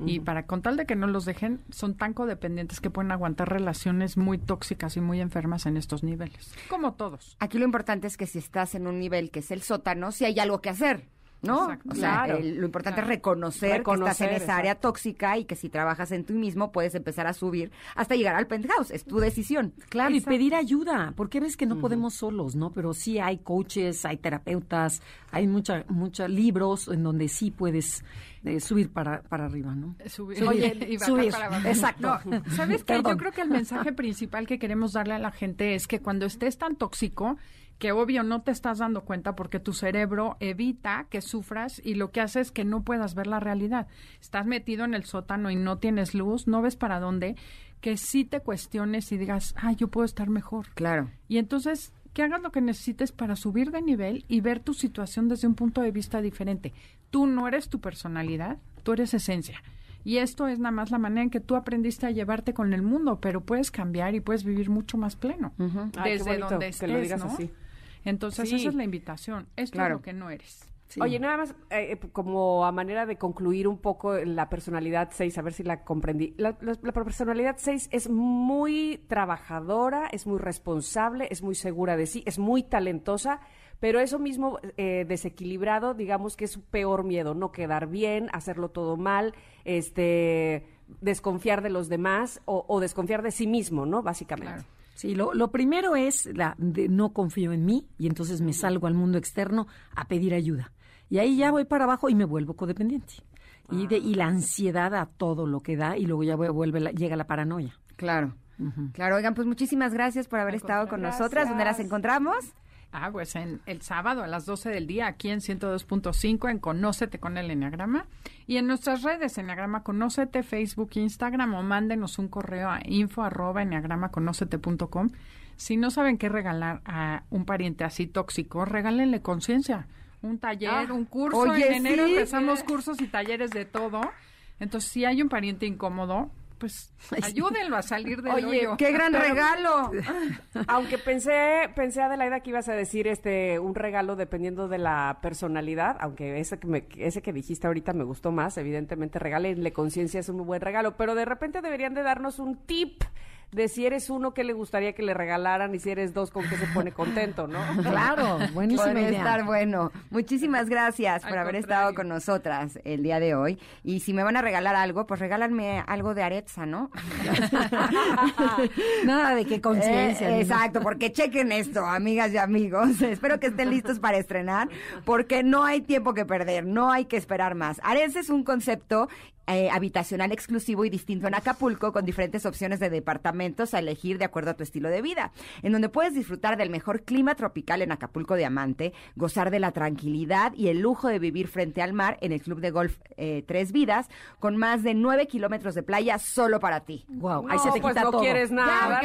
Y para con tal de que no los dejen, son tan codependientes que pueden aguantar relaciones muy tóxicas y muy enfermas en estos niveles. Como todos. Aquí lo importante es que si estás en un nivel que es el sótano, si hay algo que hacer. ¿No? Exacto. O sea, Claro. el- lo importante Claro. es reconocer, que estás en Reconocer, esa área tóxica y que si trabajas en ti mismo puedes empezar a subir hasta llegar al penthouse. Es tu decisión. Claro, Exacto. y pedir ayuda, porque ves que no podemos solos, ¿no? Pero sí hay coaches, hay terapeutas, hay mucha, muchos libros en donde sí puedes eh, subir para, para arriba, ¿no? Subir, Subir, y bajar subir, para abajo. exacto. No, ¿Sabes qué? Yo creo que el mensaje principal que queremos darle a la gente es que cuando estés tan tóxico, que obvio no te estás dando cuenta porque tu cerebro evita que sufras y lo que hace es que no puedas ver la realidad. Estás metido en el sótano y no tienes luz, no ves para dónde, que sí te cuestiones y digas, ah, yo puedo estar mejor. Claro. Y entonces que hagas lo que necesites para subir de nivel y ver tu situación desde un punto de vista diferente. Tú no eres tu personalidad, tú eres esencia. Y esto es nada más la manera en que tú aprendiste a llevarte con el mundo, pero puedes cambiar y puedes vivir mucho más pleno. Desde donde estés, lo digas así. Entonces, esa es la invitación. Esto es lo que no eres. Oye, nada más eh, eh, como a manera de concluir un poco la personalidad 6, a ver si la comprendí. La, personalidad 6 es muy trabajadora, es muy responsable, es muy segura de sí, es muy talentosa, pero eso mismo eh, desequilibrado, digamos que es su peor miedo, no quedar bien, hacerlo todo mal, este desconfiar de los demás o, desconfiar de sí mismo, ¿no? Básicamente. Sí, lo, lo, primero es la de no confío en mí y entonces me salgo al mundo externo a pedir ayuda. Y ahí ya voy para abajo y me vuelvo codependiente. Y, de, y la ah. ansiedad a todo lo que da y luego ya vuelve llega la paranoia. Claro. Claro, oigan, pues muchísimas gracias por haber estado con nosotras. ¿Dónde las encontramos? Ah, pues en el sábado a las 12 del día, aquí en 102.5, en Conócete con el Enneagrama. Y en nuestras redes, Enneagrama Conócete, Facebook, Instagram, o mándenos un correo a info arroba Si no saben qué regalar a un pariente así tóxico, regálenle conciencia un taller, ah, un curso. en enero empezamos cursos y talleres de todo. Entonces, si hay un pariente incómodo, pues ayúdenlo a salir del Oye, qué gran regalo. Aunque pensé, pensé Adelaida que ibas a decir este un regalo dependiendo de la personalidad, aunque ese que me, ese que dijiste ahorita me gustó más, evidentemente regálenle conciencia es un buen regalo, pero de repente deberían de darnos un tip de si eres uno que le gustaría que le regalaran y si eres dos con que se pone contento, ¿no? Claro, buenísimo. Puede estar bueno. Muchísimas gracias por haber estado con nosotras el día de hoy. Y si me van a regalar algo, pues regálanme algo de Aretza, ¿no? Nada de que conciencia. Eh, exacto, porque chequen esto, amigas y amigos. Espero que estén listos para estrenar, porque no hay tiempo que perder, no hay que esperar más. Aretza es un concepto eh, habitacional exclusivo y distinto en Acapulco, con diferentes opciones de departamentos a elegir de acuerdo a tu estilo de vida, en donde puedes disfrutar del mejor clima tropical en Acapulco Diamante, gozar de la tranquilidad y el lujo de vivir frente al mar en el Club de Golf eh, Tres Vidas, con más de nueve kilómetros de playa solo para ti. Wow, ahí se te pues quita no quieres nada.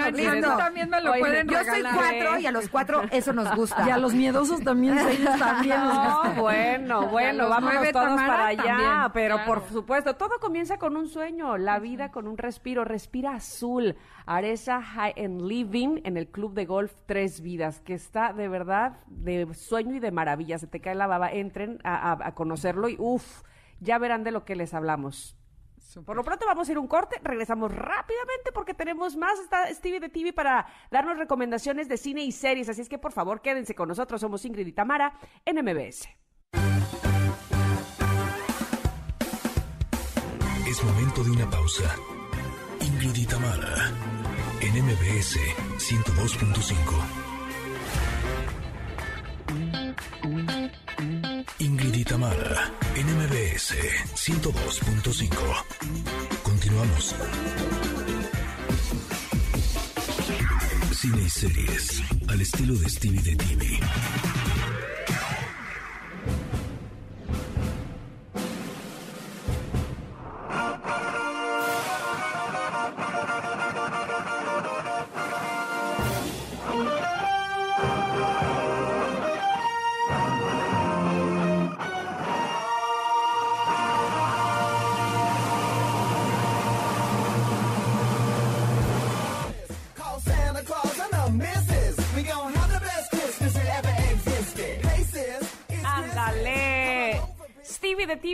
también me lo pueden Yo soy cuatro y a los cuatro eso nos gusta. Y a los miedosos también, ellos también nos gusta. Bueno, bueno, vámonos todos para allá, pero por supuesto, todo comienza con un sueño, la vida con un respiro. Respira azul. Aresa High and Living en el club de golf Tres Vidas, que está de verdad de sueño y de maravilla. Se te cae la baba. Entren a, conocerlo y uff, ya verán de lo que les hablamos. Por lo pronto vamos a ir un corte, regresamos rápidamente porque tenemos más. Está Stevie de TV para darnos recomendaciones de cine y series. Así es que por favor quédense con nosotros. Somos Ingrid y Tamara en MBS. Es momento de una pausa. Ingrid y Tamara, en MBS 102.5. Ingrid y Tamara, en MBS 102.5. Continuamos. Cine y series, al estilo de Stevie de TV.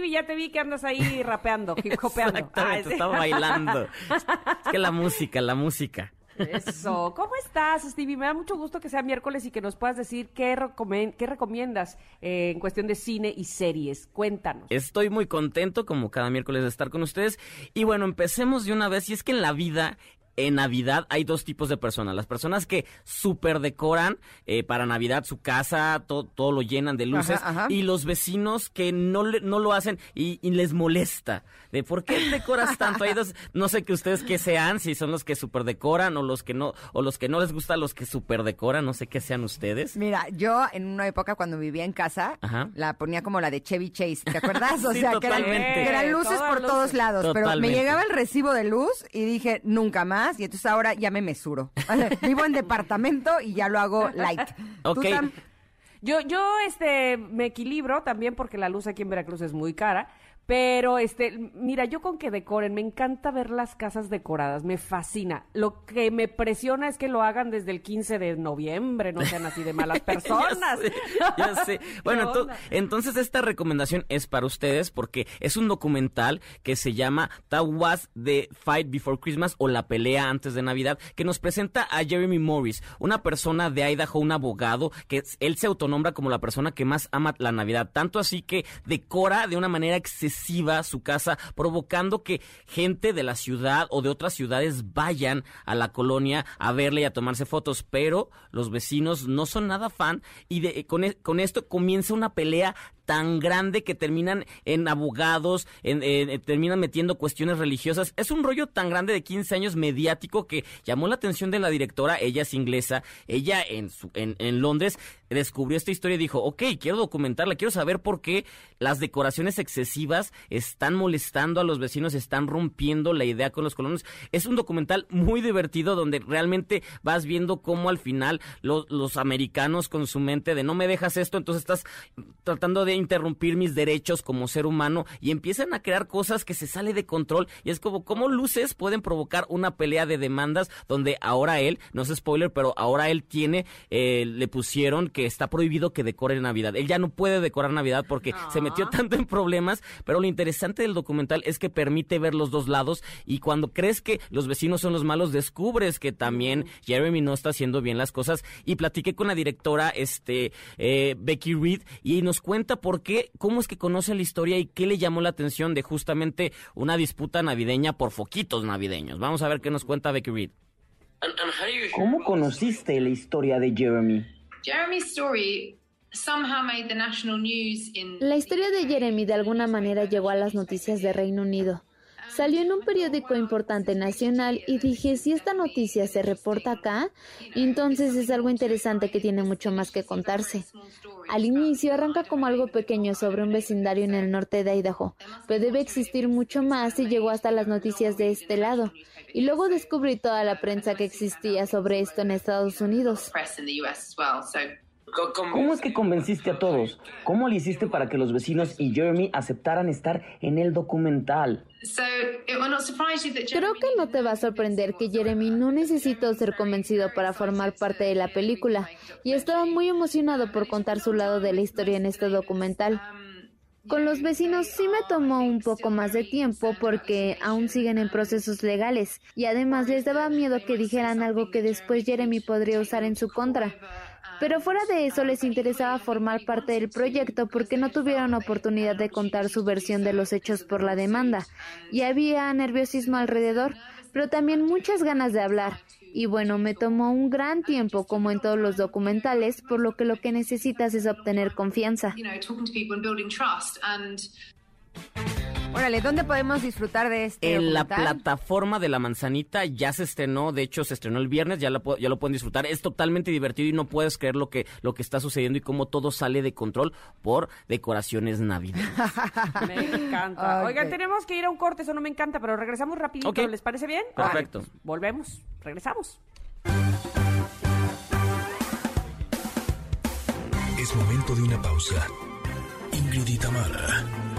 Ya te vi que andas ahí rapeando, hip hopeando. Exactamente, estaba bailando. es que la música, la música. Eso. ¿Cómo estás, Stevie? Me da mucho gusto que sea miércoles y que nos puedas decir qué, qué recomiendas eh, en cuestión de cine y series. Cuéntanos. Estoy muy contento, como cada miércoles, de estar con ustedes. Y bueno, empecemos de una vez. Y es que en la vida en Navidad hay dos tipos de personas. Las personas que super decoran eh, para Navidad su casa, todo lo llenan de luces. Y los vecinos que no, no lo hacen y, les molesta. De por qué decoras tanto. Hay dos, no sé que ustedes qué sean, si son los que super decoran o los que no, o los que no les gusta los que super decoran, no sé qué sean ustedes. Mira, yo en una época cuando vivía en casa, la ponía como la de Chevy Chase, ¿te acuerdas? O sea, que eran, luces por todos lados. Pero me llegaba el recibo de luz y dije, nunca más y entonces ahora ya me mesuro. Vivo en departamento y ya lo hago light. Ok. Yo, yo este, me equilibro también porque la luz aquí en Veracruz es muy cara. Pero, este, mira, yo con que decoren, me encanta ver las casas decoradas, me fascina. Lo que me presiona es que lo hagan desde el 15 de noviembre, no sean así de malas personas. ya sé, Bueno, entonces esta recomendación es para ustedes porque es un documental que se llama That Was the Fight Before Christmas o La Pelea Antes de Navidad, que nos presenta a Jeremy Morris, una persona de Idaho, un abogado, que él se autonombra como la persona que más ama la Navidad, tanto así que decora de una manera excesiva su casa, provocando que gente de la ciudad o de otras ciudades vayan a la colonia a verle y a tomarse fotos, pero los vecinos no son nada fan y de, con, e, con esto comienza una pelea tan grande que terminan en abogados, en, terminan metiendo cuestiones religiosas. Es un rollo tan grande de 15 años mediático que llamó la atención de la directora, ella es inglesa, ella en, su, en, en Londres descubrió esta historia y dijo, ok, quiero documentarla, quiero saber por qué las decoraciones excesivas están molestando a los vecinos, están rompiendo la idea con los colonos. Es un documental muy divertido donde realmente vas viendo cómo al final los, los americanos con su mente de no me dejas esto, entonces estás tratando de interrumpir mis derechos como ser humano y empiezan a crear cosas que se sale de control y es como cómo luces pueden provocar una pelea de demandas donde ahora él, no es spoiler, pero ahora él tiene, eh, le pusieron que está prohibido que decore Navidad. Él ya no puede decorar Navidad porque se metió ah. tanto en problemas, pero lo interesante del documental es que permite ver los dos lados y cuando crees que los vecinos son los malos, descubres que también Jeremy no está haciendo bien las cosas y platiqué con la directora este eh, Becky Reed y nos cuenta por por qué, cómo es que conoce la historia y qué le llamó la atención de justamente una disputa navideña por foquitos navideños. Vamos a ver qué nos cuenta Becky Reed. ¿Cómo conociste la historia de Jeremy? La historia de Jeremy de alguna manera llegó a las noticias de Reino Unido. Salió en un periódico importante nacional y dije, si esta noticia se reporta acá, entonces es algo interesante que tiene mucho más que contarse. Al inicio arranca como algo pequeño sobre un vecindario en el norte de Idaho, pero debe existir mucho más y llegó hasta las noticias de este lado. Y luego descubrí toda la prensa que existía sobre esto en Estados Unidos. ¿Cómo es que convenciste a todos? ¿Cómo le hiciste para que los vecinos y Jeremy aceptaran estar en el documental? Creo que no te va a sorprender que Jeremy no necesitó ser convencido para formar parte de la película y estaba muy emocionado por contar su lado de la historia en este documental. Con los vecinos sí me tomó un poco más de tiempo porque aún siguen en procesos legales y además les daba miedo que dijeran algo que después Jeremy podría usar en su contra. Pero fuera de eso les interesaba formar parte del proyecto porque no tuvieron oportunidad de contar su versión de los hechos por la demanda. Y había nerviosismo alrededor, pero también muchas ganas de hablar. Y bueno, me tomó un gran tiempo, como en todos los documentales, por lo que lo que necesitas es obtener confianza. Órale, ¿dónde podemos disfrutar de este En la plataforma de La Manzanita ya se estrenó, de hecho se estrenó el viernes, ya lo, ya lo pueden disfrutar. Es totalmente divertido y no puedes creer lo que, lo que está sucediendo y cómo todo sale de control por decoraciones navideñas. me encanta. Oigan, tenemos que ir a un corte, eso no me encanta, pero regresamos rapidito, ¿les parece bien? Perfecto. volvemos, regresamos. Es momento de una pausa. Ingrid Mara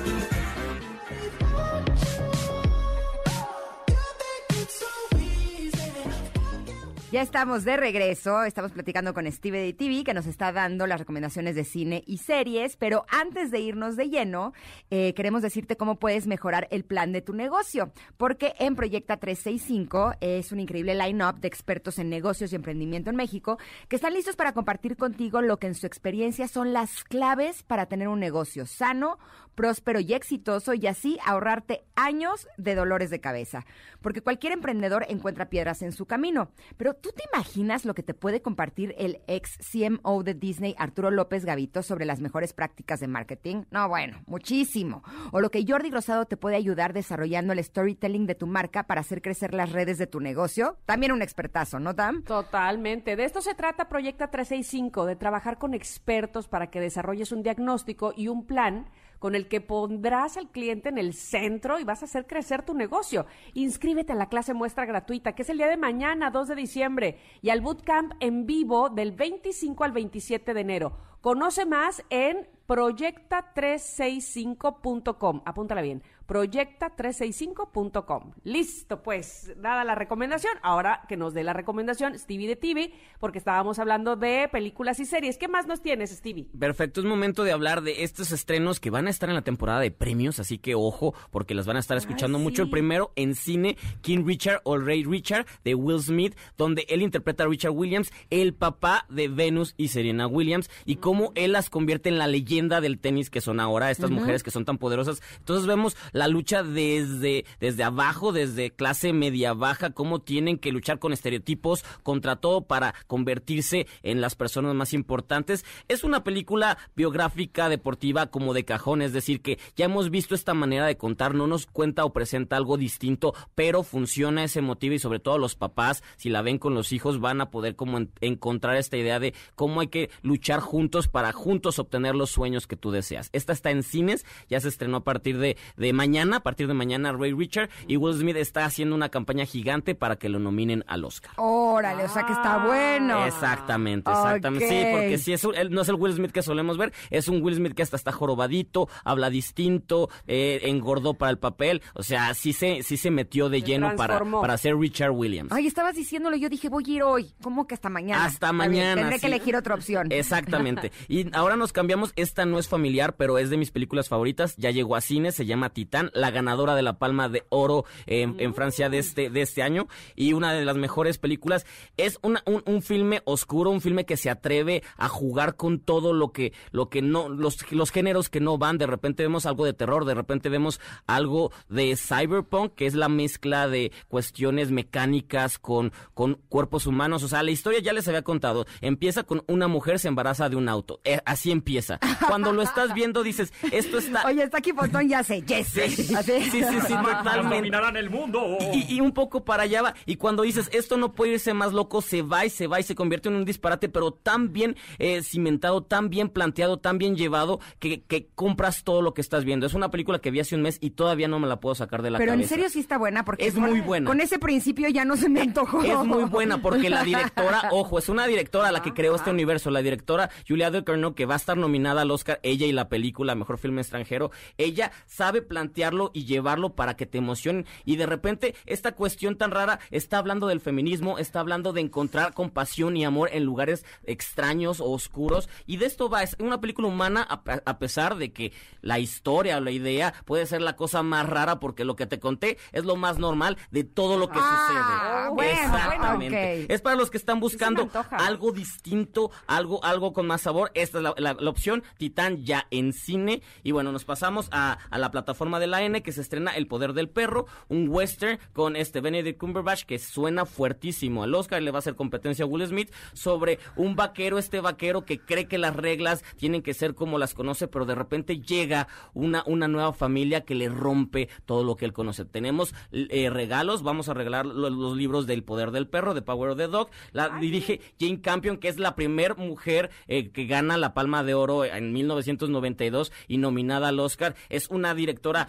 Ya estamos de regreso, estamos platicando con Steve de TV que nos está dando las recomendaciones de cine y series, pero antes de irnos de lleno, eh, queremos decirte cómo puedes mejorar el plan de tu negocio, porque en Proyecta 365 es un increíble line-up de expertos en negocios y emprendimiento en México que están listos para compartir contigo lo que en su experiencia son las claves para tener un negocio sano, próspero y exitoso y así ahorrarte años de dolores de cabeza. Porque cualquier emprendedor encuentra piedras en su camino. Pero ¿tú te imaginas lo que te puede compartir el ex CMO de Disney, Arturo López Gavito, sobre las mejores prácticas de marketing? No, bueno, muchísimo. O lo que Jordi Rosado te puede ayudar desarrollando el storytelling de tu marca para hacer crecer las redes de tu negocio. También un expertazo, ¿no, Tam? Totalmente. De esto se trata Proyecta 365, de trabajar con expertos para que desarrolles un diagnóstico y un plan con el que pondrás al cliente en el centro y vas a hacer crecer tu negocio. Inscríbete a la clase muestra gratuita, que es el día de mañana, 2 de diciembre, y al bootcamp en vivo del 25 al 27 de enero. Conoce más en proyecta365.com. Apúntala bien proyecta365.com. Listo, pues, dada la recomendación, ahora que nos dé la recomendación Stevie de TV, porque estábamos hablando de películas y series. ¿Qué más nos tienes, Stevie? Perfecto, es momento de hablar de estos estrenos que van a estar en la temporada de premios, así que ojo, porque las van a estar escuchando mucho. El primero en cine, King Richard o Ray Richard de Will Smith, donde él interpreta a Richard Williams, el papá de Venus y Serena Williams, y cómo él las convierte en la leyenda del tenis que son ahora, estas mujeres que son tan poderosas. Entonces vemos la lucha desde, desde abajo, desde clase media baja, cómo tienen que luchar con estereotipos contra todo para convertirse en las personas más importantes. Es una película biográfica, deportiva, como de cajón, es decir, que ya hemos visto esta manera de contar, no nos cuenta o presenta algo distinto, pero funciona ese motivo y sobre todo los papás, si la ven con los hijos, van a poder como encontrar esta idea de cómo hay que luchar juntos para juntos obtener los sueños que tú deseas. Esta está en cines, ya se estrenó a partir de, de mañana mañana, a partir de mañana, Ray Richard y Will Smith está haciendo una campaña gigante para que lo nominen al Oscar. Órale, o sea que está bueno. Exactamente, exactamente. Sí, porque si es no es el Will Smith que solemos ver, es un Will Smith que hasta está jorobadito, habla distinto, eh, engordó para el papel, o sea, sí se, sí se metió de lleno para, para ser Richard Williams. Ay, estabas diciéndolo, yo dije, voy a ir hoy. ¿Cómo que hasta mañana? Hasta mañana. tendré que elegir otra opción. Exactamente. y ahora nos cambiamos, esta no es familiar, pero es de mis películas favoritas, ya llegó a cine, se llama Titán la ganadora de la Palma de Oro en, Francia de este, de este año y una de las mejores películas. Es un, un, filme oscuro, un filme que se atreve a jugar con todo lo que, lo que no, los, los géneros que no van. De repente vemos algo de terror, de repente vemos algo de cyberpunk, que es la mezcla de cuestiones mecánicas con, con cuerpos humanos. O sea, la historia ya les había contado. Empieza con una mujer se embaraza de un auto. Eh, así empieza. Cuando lo estás viendo dices, esto está... Oye, está aquí Pontón, ya sé, yes. Sí, sí, sí, sí, totalmente. Dominarán el mundo. Y, un poco para allá va. Y cuando dices, esto no puede irse más loco, se va y se va y se convierte en un disparate, pero tan bien eh, cimentado, tan bien planteado, tan bien llevado, que, que, compras todo lo que estás viendo. Es una película que vi hace un mes y todavía no me la puedo sacar de la cabeza. Pero en serio sí está buena, porque es muy buena. Con ese principio ya no se me antojó. Es muy buena, porque la directora, ojo, es una directora la que creó este universo, la directora Julia Ducournau, que va a estar nominada al Oscar, ella y la película Mejor Filme Extranjero, ella sabe plantearlo y llevarlo para que te emocionen. Y de repente, esta cuestión tan rara está hablando del feminismo, está hablando de encontrar compasión y amor en lugares extraños o oscuros. Y de esto va, es una película humana a, pesar de que la historia o la idea puede ser la cosa más rara porque lo que te conté es lo más normal de todo lo que ah, sucede. Exactamente. Es para los que están buscando algo distinto, algo, algo con más sabor. Esta es la, opción, Titán ya en cine. Y bueno, nos pasamos a, a la plataforma de la N que se estrena el poder del perro, un western con este Benedict Cumberbatch que suena fuertísimo al Oscar, le va a hacer competencia a Will Smith sobre un vaquero, este vaquero que cree que las reglas tienen que ser como las conoce, pero de repente llega una, una nueva familia que le rompe todo lo que él conoce. Tenemos eh, regalos, vamos a regalar los, libros del poder del perro, de Power of the Dog, la dirige Jane Campion, que es la primera mujer eh, que gana la Palma de Oro en 1992 y nominada al Oscar. Es una directora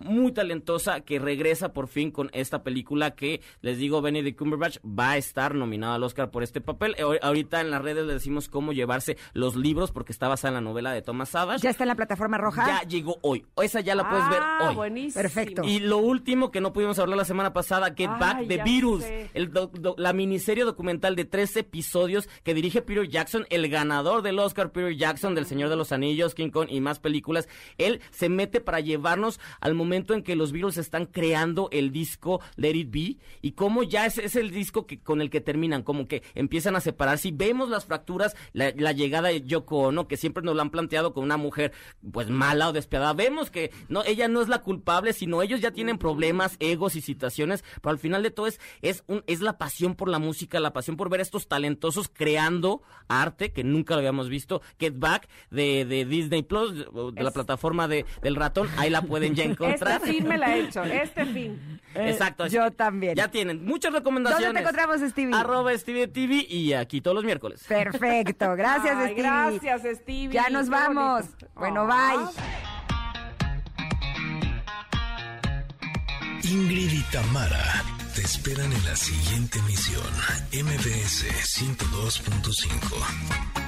muy talentosa que regresa por fin con esta película que, les digo, Benedict Cumberbatch va a estar nominado al Oscar por este papel. Eh, ahorita en las redes le decimos cómo llevarse los libros porque está basada en la novela de Thomas Savage. ¿Ya está en la plataforma roja? Ya llegó hoy. Esa ya la puedes ver Ah, hoy. buenísimo. Perfecto. Y lo último que no pudimos hablar la semana pasada, Get Ay, Back de ya Virus, sé. el do- do- la miniserie documental de tres episodios que dirige Peter Jackson, el ganador del Oscar Peter Jackson, del Señor de los Anillos, King Kong y más películas. Él se mete para llevarnos al momento en que los Beatles están creando el disco Let It Be y cómo ya es, es el disco que, con el que terminan, como que empiezan a separarse y vemos las fracturas, la, la llegada de Yoko Ono, que siempre nos lo han planteado con una mujer pues mala o despiadada. Vemos que no, ella no es la culpable, sino ellos ya tienen problemas, egos y situaciones, pero al final de todo es, es, un, es la pasión por la música, la pasión por ver a estos talentosos creando arte que nunca lo habíamos visto. Get Back de, de Disney Plus, de, la plataforma de, del ratón, ahí la pueden ya encontrar. Este fin me la he hecho, este fin. Exacto. así yo también. Ya tienen muchas recomendaciones. ¿Dónde te encontramos, Stevie? Arroba Stevie TV y aquí todos los miércoles. Perfecto, gracias, Ay, Stevie. Gracias, Stevie. Ya nos Qué vamos. bonito. Bueno, bye. Ingrid y Tamara te esperan en la siguiente emisión, MBS 102.5.